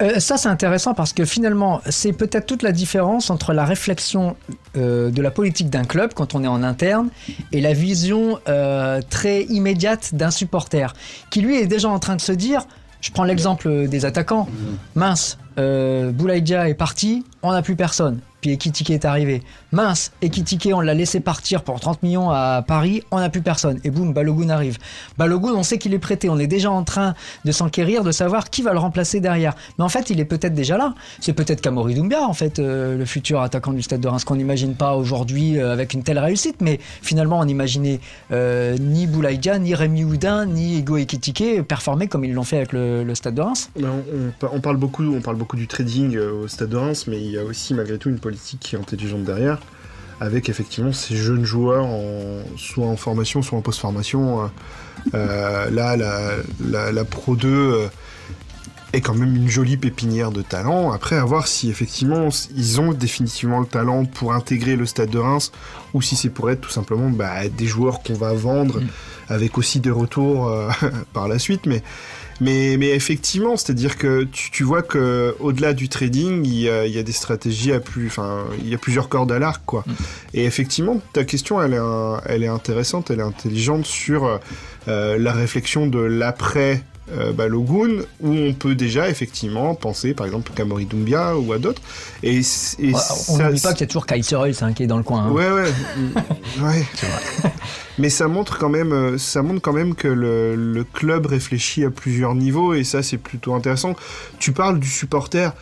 Euh, ça, c'est intéressant parce que finalement, c'est peut-être toute la différence entre la réflexion euh, de la politique d'un club quand on est en interne et la vision euh, très immédiate d'un supporter qui, lui, est déjà en train de se dire je prends l'exemple des attaquants. Mince, euh, Boulaïdia est parti, on n'a plus personne. Puis Ekitike est arrivé. Mince, Ekitike, on l'a laissé partir pour 30 millions à Paris, on n'a plus personne. Et boum, Balogun arrive. Balogun, on sait qu'il est prêté, on est déjà en train de s'enquérir, de savoir qui va le remplacer derrière. Mais en fait, il est peut-être déjà là. C'est peut-être Kamori Doumbia, en fait, euh, le futur attaquant du Stade de Reims, qu'on n'imagine pas aujourd'hui euh, avec une telle réussite. Mais finalement, on n'imaginait euh, ni Boulaïdia, ni Rémi Houdin, ni Ego Ekitike performer comme ils l'ont fait avec le, Stade de Reims. Ben, on, on parle beaucoup, on parle beaucoup du trading euh, au Stade de Reims, mais il y a aussi malgré tout une politique qui est intelligente derrière, avec effectivement ces jeunes joueurs, en, soit en formation, soit en post-formation. Euh, euh, là, la, la, la Pro 2 euh, est quand même une jolie pépinière de talent. Après, à voir si effectivement ils ont définitivement le talent pour intégrer le Stade de Reims, ou si c'est pour être tout simplement bah, des joueurs qu'on va vendre, avec aussi des retours euh, *laughs* par la suite. Mais mais, mais effectivement, c'est-à-dire que tu, tu vois que au-delà du trading, il y, a, il y a des stratégies à plus, enfin, il y a plusieurs cordes à l'arc, quoi. Et effectivement, ta question, elle est, un- elle est intéressante, elle est intelligente sur euh, la réflexion de l'après. Euh, Balogun, où on peut déjà effectivement penser par exemple à Kamori Doumbia ou à d'autres. Et, et Ouais, on n'oublie pas qu'il y a toujours Kaiser Hulse, hein, qui est dans le coin. hein. Ouais, ouais. Mm, *laughs* ouais. Mais ça montre quand même, euh, ça montre quand même que le, le club réfléchit à plusieurs niveaux et ça c'est plutôt intéressant. Tu parles du supporter.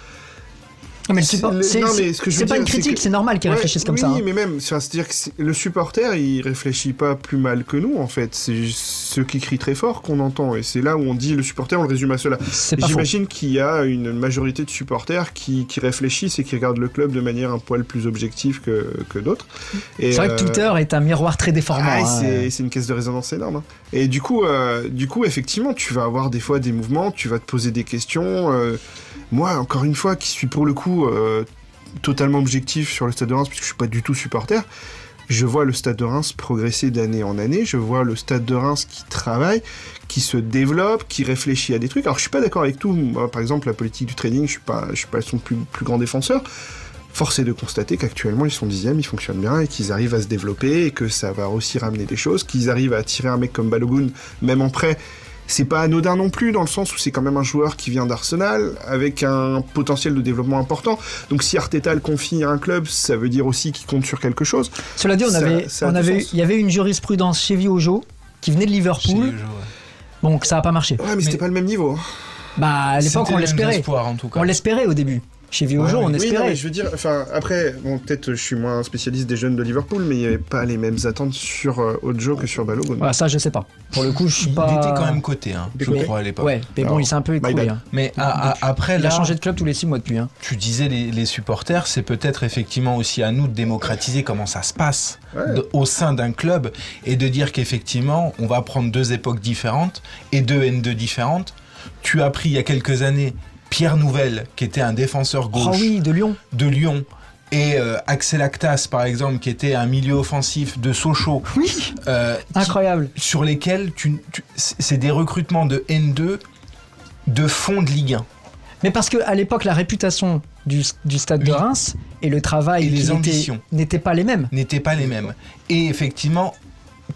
Mais le C'est support- le- c'est non, c'est- mais que je c'est pas une c'est critique, que- c'est normal qu'ils Ouais, réfléchissent comme oui, ça. hein. mais même, c'est-à-dire que le supporter, il réfléchit pas plus mal que nous en fait. C'est ceux qui crient très fort qu'on entend et c'est là où on dit le supporter, on le résume à cela. J'imagine qu'il y a une majorité de supporters qui, qui réfléchissent et qui regardent le club de manière un poil plus objective que, que d'autres. C'est vrai que euh, Twitter est un miroir très déformant. ah, hein. c'est, c'est une caisse de résonance énorme. hein. Et du coup, euh, du coup, effectivement, tu vas avoir des fois des mouvements, tu vas te poser des questions. euh, moi, encore une fois, qui suis pour le coup euh, totalement objectif sur le Stade de Reims, puisque je suis pas du tout supporter, je vois le Stade de Reims progresser d'année en année. Je vois le Stade de Reims qui travaille, qui se développe, qui réfléchit à des trucs. Alors, je suis pas d'accord avec tout. Moi, par exemple, la politique du trading, je suis pas, je suis pas son plus, grand défenseur. Force est de constater qu'actuellement ils sont dixièmes, ils fonctionnent bien et qu'ils arrivent à se développer et que ça va aussi ramener des choses, qu'ils arrivent à attirer un mec comme Balogun, même en prêt. C'est pas anodin non plus, dans le sens où c'est quand même un joueur qui vient d'Arsenal, avec un potentiel de développement important. Donc si Arteta le confie à un club, ça veut dire aussi qu'il compte sur quelque chose. Cela dit, on Ça- avait, ça on avait, il y avait une jurisprudence chez Viojo qui venait de Liverpool. ouais. Bon, ça n'a pas marché. Ouais, mais, c'était pas le même niveau. Bah, à l'époque, on l'espérait. espoirs, en tout cas. On l'espérait au début. Chez Viojo, Ouais, on oui. Oui, non, espérait. mais je veux dire, enfin, après, bon, peut-être je suis moins spécialiste des jeunes de Liverpool, mais il n'y avait pas les mêmes attentes sur euh, Ojo que sur Balogun. Voilà, ça, je sais pas. Pour le coup, je suis Il pas. était quand même coté, hein, je Mais- crois, à l'époque. Ouais, mais bon, Alors, il s'est un peu écroulé. hein. Mais à- à- après, Il là, a changé de club tous les six mois depuis. hein. tu disais les, les supporters, c'est peut-être effectivement aussi à nous de démocratiser comment ça se passe Ouais. de- au sein d'un club et de dire qu'effectivement, on va prendre deux époques différentes et deux N2 différentes. Tu as pris il y a quelques années Pierre Nouvelle, qui était un défenseur Oh gauche oui, de Lyon. de Lyon, et euh, Axel Actas, par exemple, qui était un milieu offensif de Sochaux. Oui, euh, qui- incroyable. sur lesquels tu, tu- c'est des recrutements de N2 de fond de Ligue 1. Mais parce que à l'époque, la réputation du, du stade de. Reims et le travail Et les ambitions. n'étaient pas les mêmes. n'étaient pas les mêmes. Et effectivement,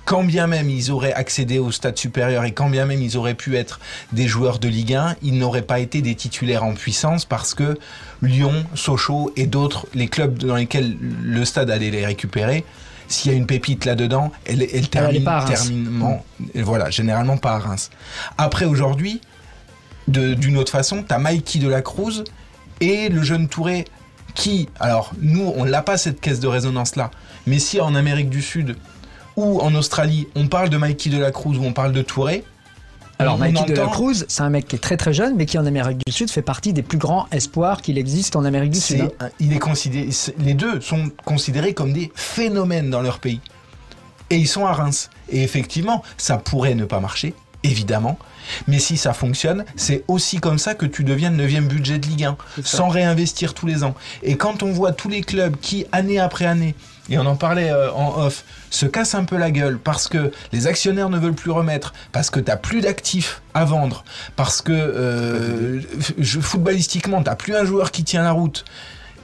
quand bien même ils auraient accédé au stade supérieur et quand bien même ils auraient pu être des joueurs de Ligue 1, ils n'auraient pas été des titulaires en puissance parce que Lyon, Sochaux et d'autres, les clubs dans lesquels le stade allait les récupérer, s'il y a une pépite là-dedans, elle, elle allait termine, pas terminement- voilà, généralement pas à Reims. Après aujourd'hui, d'une autre façon, t'as Mikey de la Cruz et le jeune Touré qui, alors nous, on l'a pas cette caisse de résonance là, mais si en Amérique du Sud ou en Australie, on parle de Mikey de la Cruz ou on parle de Touré, Alors, on Mikey de la Cruz, c'est un mec qui est très très jeune, mais qui en Amérique du Sud fait partie des plus grands espoirs qu'il existe en Amérique du Sud. hein. il est considéré, les deux sont considérés comme des phénomènes dans leur pays. Et ils sont à Reims. Et effectivement, ça pourrait ne pas marcher, évidemment. Mais si ça fonctionne, c'est aussi comme ça que tu deviens le 9 budget de Ligue 1, sans réinvestir tous les ans. Et quand on voit tous les clubs qui, année après année, et on en parlait euh, en off, se cassent un peu la gueule parce que les actionnaires ne veulent plus remettre, parce que tu plus d'actifs à vendre, parce que euh, footballistiquement, tu plus un joueur qui tient la route,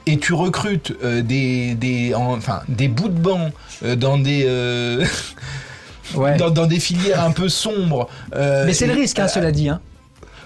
et tu recrutes euh, des, des, en- enfin, des bouts de banc euh, dans des... euh, *laughs* Ouais. dans, dans des filières un peu sombres. Mais c'est le risque, hein, cela dit. hein.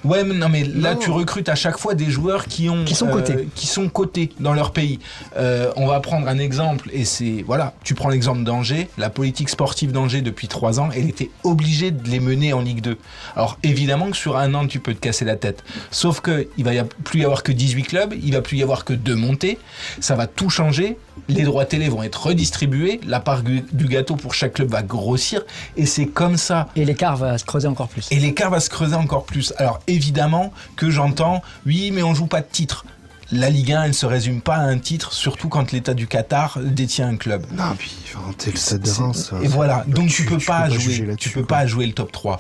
Ouais, mais non, mais là, Non. tu recrutes à chaque fois des joueurs qui ont Qui sont cotés. qui sont cotés dans leur pays. Euh, on va prendre un exemple, et c'est voilà, tu prends l'exemple d'Angers. La politique sportive d'Angers depuis trois ans, elle était obligée de les mener en Ligue 2. Alors évidemment que sur un an, tu peux te casser la tête. Sauf que il va y a- plus y avoir que 18 clubs, il va plus y avoir que deux montées. Ça va tout changer. Les droits télé vont être redistribués, la part du gâteau pour chaque club va grossir, et c'est comme ça Et l'écart va se creuser encore plus. et l'écart va se creuser encore plus. Alors évidemment que j'entends, oui, mais on joue pas de titre. La Ligue 1, elle se résume pas à un titre, surtout quand l'État du Qatar détient un club. Non, puis enfin, t'es le stade de Reims. Et voilà, donc tu, peux pas jouer, tu peux quoi. pas jouer le top 3.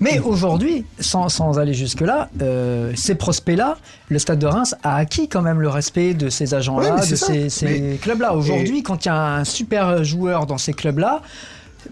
Mais aujourd'hui, sans, sans aller jusque-là, euh, ces prospects-là, le Stade de Reims a acquis quand même le respect de ces agents-là, de ces, ces Mais- clubs-là. Aujourd'hui, quand il y a un super joueur dans ces clubs-là,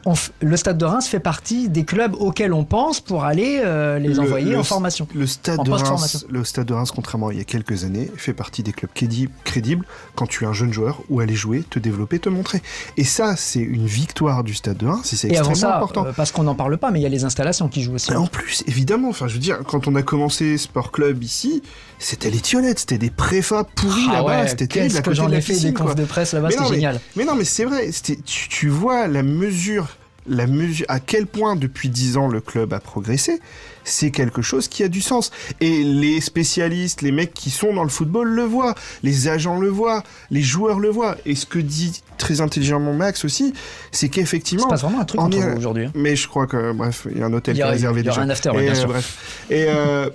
on f- le Stade de Reims fait partie des clubs auxquels on pense pour aller euh, les Le- envoyer le- en formation. Le stade, En de. Reims, le stade de Reims, contrairement à il y a quelques années, fait partie des clubs crédi- crédibles quand tu es un jeune joueur où aller jouer, te développer, te montrer. Et ça, c'est une victoire du stade de Reims et c'est Et avant extrêmement ça, important. euh, parce qu'on n'en parle pas, mais il y a les installations qui jouent aussi. Et En plus, évidemment, enfin, je veux dire, quand on a commencé Sport Club ici, c'était les Tionnettes, c'était des préfats pourris Ah là-bas, ouais, c'était terrible qu'est-ce que j'en ai fait des piscine, confs quoi. de presse là-bas, c'était mais- génial. Mais non, mais c'est vrai, tu, tu vois la mesure, la mesure, à quel point depuis 10 ans le club a progressé, c'est quelque chose qui a du sens. Et les spécialistes, les mecs qui sont dans le football le voient, les agents le voient, les joueurs le voient. Et ce que dit très intelligemment Max aussi, c'est Il qu'effectivement... se passe vraiment un truc aujourd'hui. hein. Mais je crois que, bref, il y a un hôtel y qui est réservé il y déjà. un after, Et, bien euh, bref. Et euh,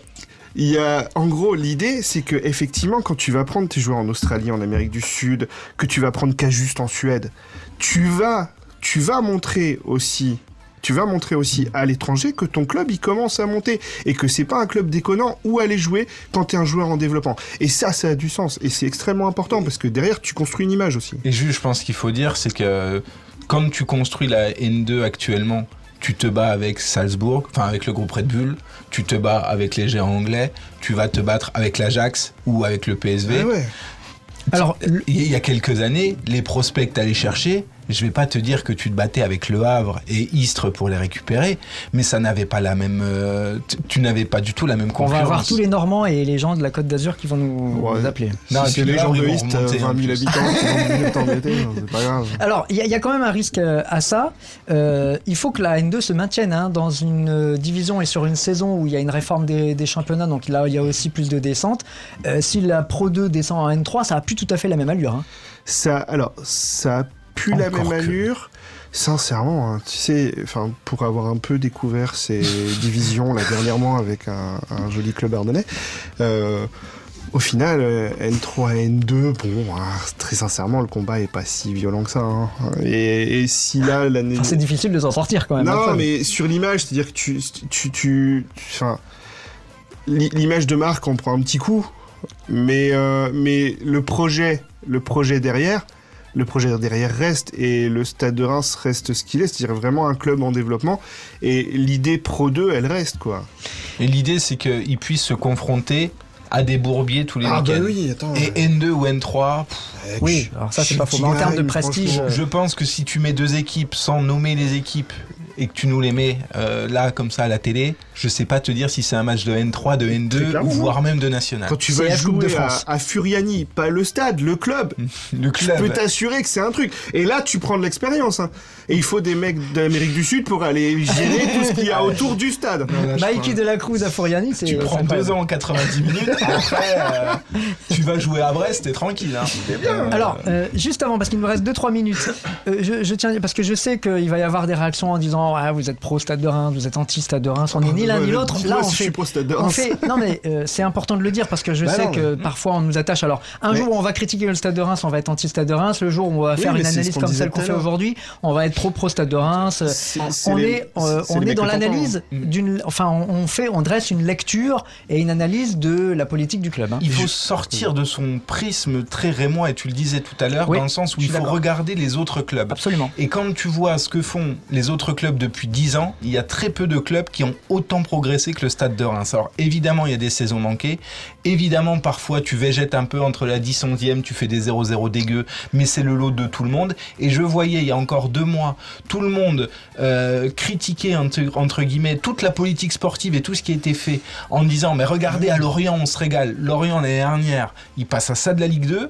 il y a, en gros, l'idée, c'est que effectivement, quand tu vas prendre tes joueurs en Australie, en Amérique du Sud, que tu vas prendre Cajuste en Suède, tu vas, tu vas montrer aussi. Tu vas montrer aussi à l'étranger que ton club il commence à monter et que c'est pas un club déconnant où aller jouer quand t'es un joueur en développement. Et ça, ça a du sens et c'est extrêmement important parce que derrière tu construis une image aussi. Et juste, je pense qu'il faut dire, c'est que quand tu construis la N2 actuellement, tu te bats avec Salzbourg, enfin avec le groupe Red Bull, tu te bats avec les géants anglais, tu vas te battre avec l'Ajax ou avec le PSV. Ouais. Alors, Il y a quelques années, les prospects t'allais chercher, je vais pas te dire que tu te battais avec Le Havre et Istres pour les récupérer, mais ça n'avait pas la même, euh, tu- n'avais pas du tout la même on concurrence. va avoir tous les Normands et les gens de la Côte d'Azur qui vont nous, Ouais. nous appeler. Non, si c'est les Le gens de remonter, 20 en 000 plus. habitants *laughs* qui vont t'embêter, c'est pas grave. Alors, il y, a- il y a quand même un risque euh, à ça. Euh, il faut que la N2 se maintienne hein, dans une euh, division et sur une saison où il y a une réforme des, des championnats, donc là, il y a aussi plus de descente. Euh, si la Pro 2 descend en N3, ça a plus tout à fait la même allure. hein. Ça, alors, ça a plus la même que. allure. Sincèrement, hein, tu sais, enfin, pour avoir un peu découvert ces *laughs* divisions là dernièrement avec un, un joli club ardennais, euh, au final, euh, N3 N2, bon, ah, très sincèrement, le combat est pas si violent que ça. hein. Et, et si là l'année, Enfin, c'est difficile de s'en sortir quand même. non, mais sur l'image, c'est-à-dire que tu, tu, tu, enfin, l'i- l'image de marque, on prend un petit coup, mais, euh, mais le projet, le projet derrière, le projet derrière reste et le Stade de Reims reste ce qu'il est, c'est-à-dire vraiment un club en développement. Et l'idée Pro 2, elle reste quoi. Et l'idée, c'est qu'ils puissent se confronter à des bourbiers tous les Ah bah week-ends. oui, attends. Et N2 ou N3, pff, Oui, alors ça c'est pas faux. Mais en termes de prestige, je pense que si tu mets deux équipes sans nommer les équipes et que tu nous les mets euh, là comme ça à la télé, je sais pas te dire si c'est un match de N3, de Très N2 clairement. ou voire même de national. Quand tu vas de jouer à, Furiani, pas le stade, le club, *laughs* Le je peux club. t'assurer que c'est un truc. Et là, tu prends de l'expérience. hein. Et il faut des mecs d'Amérique du Sud pour aller gérer tout ce qu'il y a *laughs* autour du stade. Mikey de la Cruz à Foriani, c'est. Tu prends deux ans en 90 minutes, *laughs* après euh, tu vas jouer à Brest, t'es tranquille. Hein. Euh, Alors, euh, juste avant, parce qu'il me reste 2-3 minutes, euh, je, je tiens, parce que je sais qu'il va y avoir des réactions en disant ah, vous êtes pro Stade de Reims, vous êtes anti Stade de Reims, on n'est ni l'un ni l'autre. Là, on si je fait. suis pro Stade de on Reims. fait- non mais euh, c'est important de le dire parce que je Bah sais non, que parfois on nous attache. Alors un Mais- jour on va critiquer le Stade de Reims, on va être anti Stade de Reims. Le jour où on va faire une ce analyse comme celle qu'on fait aujourd'hui, on va être trop pro Stade de Reims. On les- est, euh, on est dans l'analyse d'une, enfin on, on fait, on dresse une lecture et une analyse de la politique du club. hein. Il faut sortir de son prisme très rémois, et tu le disais tout à l'heure, dans le sens où il faut regarder les autres clubs. Absolument. Et quand tu vois ce que font les autres clubs depuis 10 ans, il y a très peu de clubs qui ont autant progressé que le Stade de Reims. Alors évidemment, il y a des saisons manquées. Évidemment, parfois, tu végètes un peu entre la 10 et 11e, tu fais des 0-0 dégueux, mais c'est le lot de tout le monde. Et je voyais, il y a encore deux mois, tout le monde euh, critiquer, entre, entre guillemets, toute la politique sportive et tout ce qui a été fait en disant, mais regardez, à Lorient, on se régale. Lorient, l'année dernière, ils passent à ça de la Ligue 2.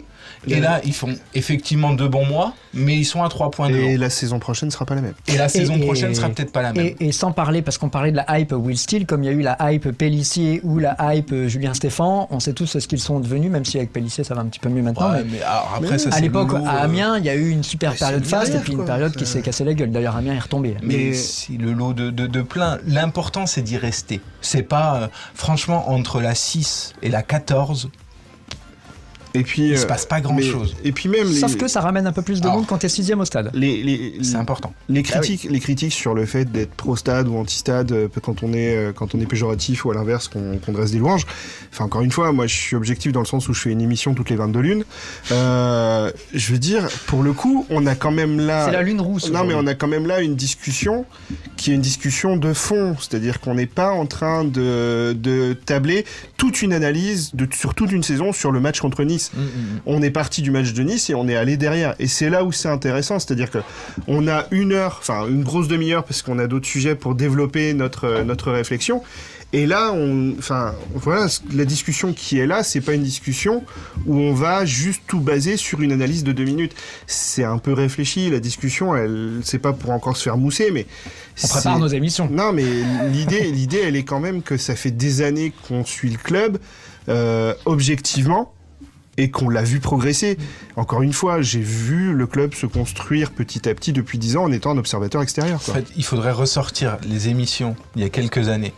Et là, ils font effectivement deux bons mois, mais ils sont à 3 points de Et la saison prochaine sera pas la même. et la saison et- prochaine sera peut-être pas la même. Et, et sans parler, parce qu'on parlait de la hype Will Steele, comme il y a eu la hype Pellissier ou la hype euh, Julien Stéphan, on sait tous ce qu'ils sont devenus, même si avec Pellissier ça va un petit peu mieux maintenant. Ouais, mais mais alors après, Mais ça, à l'époque, le lot, à euh, Amiens, il y a eu une super période faste et puis une période qui s'est cassé la gueule. D'ailleurs, Amiens est retombé. Mais Mais- c'est le lot de, de, de plein. L'important, c'est d'y rester. C'est pas, euh, franchement, entre la 6 et la 14, Et puis, il se euh, passe pas grand mais- chose. Et puis même les, Sauf que ça ramène un peu plus de Alors. monde quand t'es sixième au stade. les, les, C'est important. les critiques, les critiques sur le fait d'être pro-stade ou anti-stade euh, quand on est euh, quand on est péjoratif ou à l'inverse qu'on qu'on dresse des louanges. Enfin encore une fois, moi je suis objectif dans le sens où je fais une émission toutes les 22 lunes. Euh, je veux dire, pour le coup, on a quand même là. C'est la lune rousse. Non, mais on a quand même là une discussion qui est une discussion de fond. C'est-à-dire qu'on n'est pas en train de, de tabler toute une analyse de, sur toute une saison sur le match contre Nice. On est parti du match de Nice et on est allé derrière. Et c'est là où c'est intéressant. C'est-à-dire que on a une heure, enfin une grosse demi-heure parce qu'on a d'autres sujets pour développer notre, notre réflexion. Et là, on, enfin, voilà, la discussion qui est là, c'est pas une discussion où on va juste tout baser sur une analyse de deux minutes. C'est un peu réfléchi. La discussion, elle, c'est pas pour encore se faire mousser, mais On prépare nos émissions. non, mais l'idée, l'idée, elle est quand même que ça fait des années qu'on suit le club euh, objectivement et qu'on l'a vu progresser. Encore une fois, j'ai vu le club se construire petit à petit depuis 10 ans en étant un observateur extérieur. En fait, il faudrait ressortir les émissions il y a quelques années.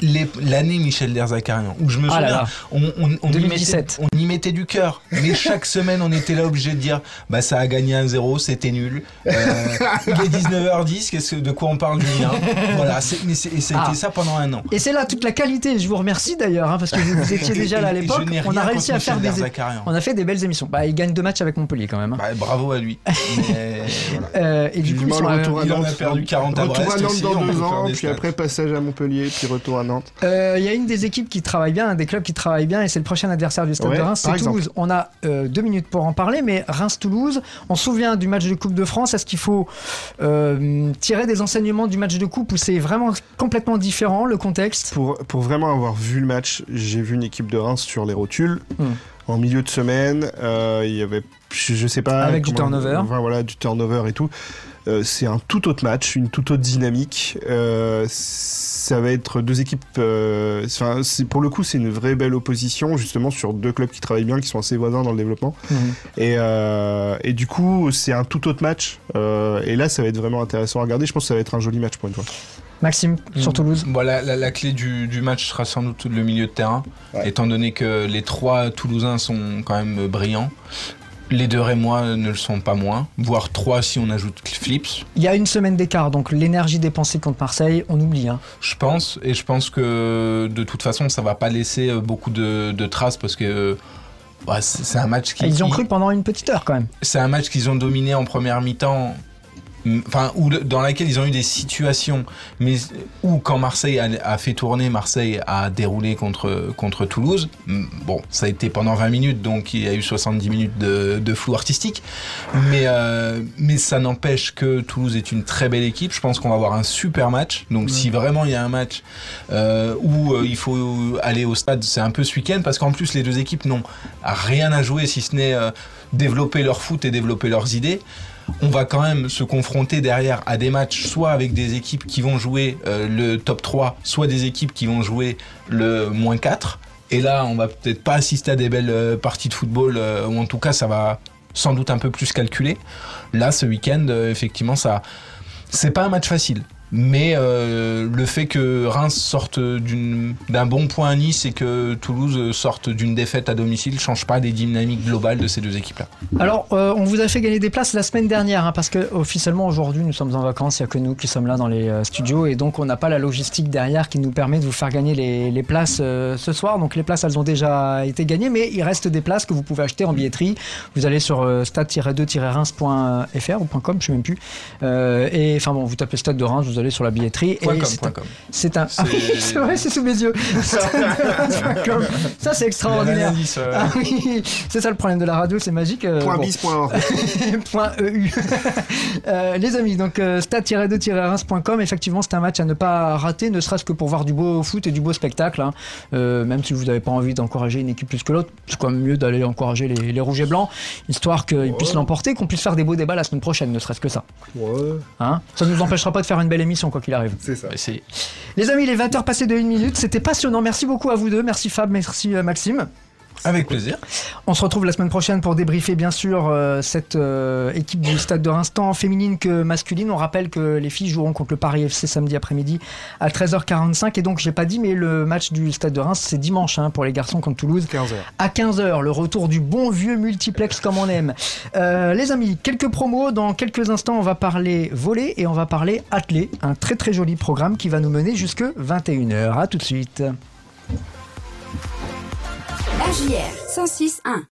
Les- L'année Michel Derzakarian, où je me Ah souviens, là là. on, on, on, y 2017. mettait, on y mettait du cœur. Mais chaque *laughs* semaine, on était là obligé de dire bah ça a gagné 1-0, c'était nul. Euh, il est 19h10, qu'est-ce que- de quoi on parle, Julien? Voilà, c'est- mais et ça a Ah. été ça pendant un an. Et c'est là toute la qualité. Je vous remercie d'ailleurs, hein, parce que vous, vous étiez déjà là à l'époque. On a réussi à faire Michel des. On a fait des belles émissions. Bah, il gagne deux matchs avec Montpellier quand même. hein. Bah, bravo à lui. *laughs* Mais, voilà. Euh, et du coup, ils Vivement sont le à- retour à il en a Nantes. perdu 40 à Retour à Nantes aussi, dans deux ans, puis stats. après passage à Montpellier, puis retour à Nantes. Euh, Il y a une des équipes qui travaille bien, un des clubs qui travaille bien, et c'est le prochain adversaire du Stade Ouais, de Reims, c'est exemple. Toulouse. On a euh, deux minutes pour en parler, mais Reims-Toulouse, on se souvient du match de Coupe de France. Est-ce qu'il faut euh, tirer des enseignements du match de Coupe où c'est vraiment complètement différent le contexte? Pour, pour vraiment avoir vu le match, j'ai vu une équipe de Reims sur les rotules. Hmm. En milieu de semaine, euh, il y avait, je, je sais pas. Avec du turnover. Enfin, voilà, du turnover et tout. Euh, c'est un tout autre match, une toute autre dynamique. Euh, ça va être deux équipes. Enfin, pour le coup, c'est une vraie belle opposition, justement, sur deux clubs qui travaillent bien, qui sont assez voisins dans le développement. Et, euh, et du coup, c'est un tout autre match. Et là, ça va être vraiment intéressant à regarder. Je pense que ça va être un joli match pour une fois. Maxime, sur Toulouse Voilà, la, la clé du, du match sera sans doute le milieu de terrain, Ouais. étant donné que les trois Toulousains sont quand même brillants. Les deux Rémois ne le sont pas moins, voire trois si on ajoute Flips, Il y a une semaine d'écart, donc l'énergie dépensée contre Marseille, on oublie. Hein. je pense. Et je pense que de toute façon, ça va pas laisser euh, beaucoup de, de traces parce que ouais, c'est un match qui. Ils ont cru pendant une petite heure quand même. C'est un match qu'ils ont dominé en première mi-temps mm, enfin, dans laquelle ils ont eu des situations, mais où quand Marseille a, a fait tourner, Marseille a déroulé contre contre Toulouse. Bon, ça a été pendant 20 minutes, donc il y a eu 70 minutes de, de flou artistique, mais euh, mais ça n'empêche que Toulouse est une très belle équipe. Je pense qu'on va avoir un super match. Donc si vraiment il y a un match euh, où euh, il faut aller au stade, c'est un peu ce week-end parce qu'en plus les deux équipes n'ont rien à jouer si ce n'est euh, développer leur foot et développer leurs idées. On va quand même se confronter derrière à des matchs soit avec des équipes qui vont jouer euh, le top 3, soit des équipes qui vont jouer le moins 4. Et là, on va peut-être pas assister à des belles euh, parties de football, euh, ou en tout cas, ça va sans doute un peu plus calculé. Là, ce week-end, effectivement, ça, c'est pas un match facile. Mais euh, le fait que Reims sorte d'un bon point à Nice et que Toulouse sorte d'une défaite à domicile change pas des dynamiques globales de ces deux équipes-là. Alors, euh, on vous a fait gagner des places la semaine dernière, hein, parce que officiellement aujourd'hui nous sommes en vacances, il n'y a que nous qui sommes là dans les euh, studios, et donc on n'a pas la logistique derrière qui nous permet de vous faire gagner les, les places ce soir. Donc les places, elles ont déjà été gagnées, mais il reste des places que vous pouvez acheter en billetterie. Vous allez sur euh, stade-2-reims.fr ou .com, je sais même plus. Et enfin bon, vous tapez Stade de Reims, vous allez sur la billetterie. Point et com, c'est un- com. c'est un. Ah *laughs* oui, c'est vrai, c'est sous mes yeux. Ça, c'est extraordinaire. Euh, Ah oui, c'est ça le problème de la radio, c'est magique. euh, Point bon. bis, point. *laughs* Point EU. *laughs* Euh, les amis, donc euh, stade-2-reims.com, effectivement, c'est un match à ne pas rater, ne serait-ce que pour voir du beau foot et du beau spectacle. hein. Euh, même si vous n'avez pas envie d'encourager une équipe plus que l'autre, c'est quand même mieux d'aller encourager les, les rouges et blancs, histoire qu'ils puissent l'emporter, qu'on puisse faire des beaux débats la semaine prochaine, ne serait-ce que ça. Ouais, Hein? Ça ne nous empêchera pas de faire une belle émission, quoi qu'il arrive. c'est ça. Les amis, les 20 heures passées de 1 minute, c'était passionnant. Merci beaucoup à vous deux. Merci Fab, merci euh, Maxime. Avec plaisir. On se retrouve la semaine prochaine pour débriefer bien sûr euh, cette euh, équipe du Stade de Reims, tant féminine que masculine. On rappelle que les filles joueront contre le Paris FC samedi après-midi à 13h45 et donc j'ai pas dit mais le match du Stade de Reims c'est dimanche hein, pour les garçons contre Toulouse 15h. à 15h, le retour du bon vieux multiplex comme on aime. Euh, les amis, quelques promos. Dans quelques instants, on va parler volet et on va parler athlé. Un très très joli programme qui va nous mener jusque 21h. À tout de suite. RJR 106.1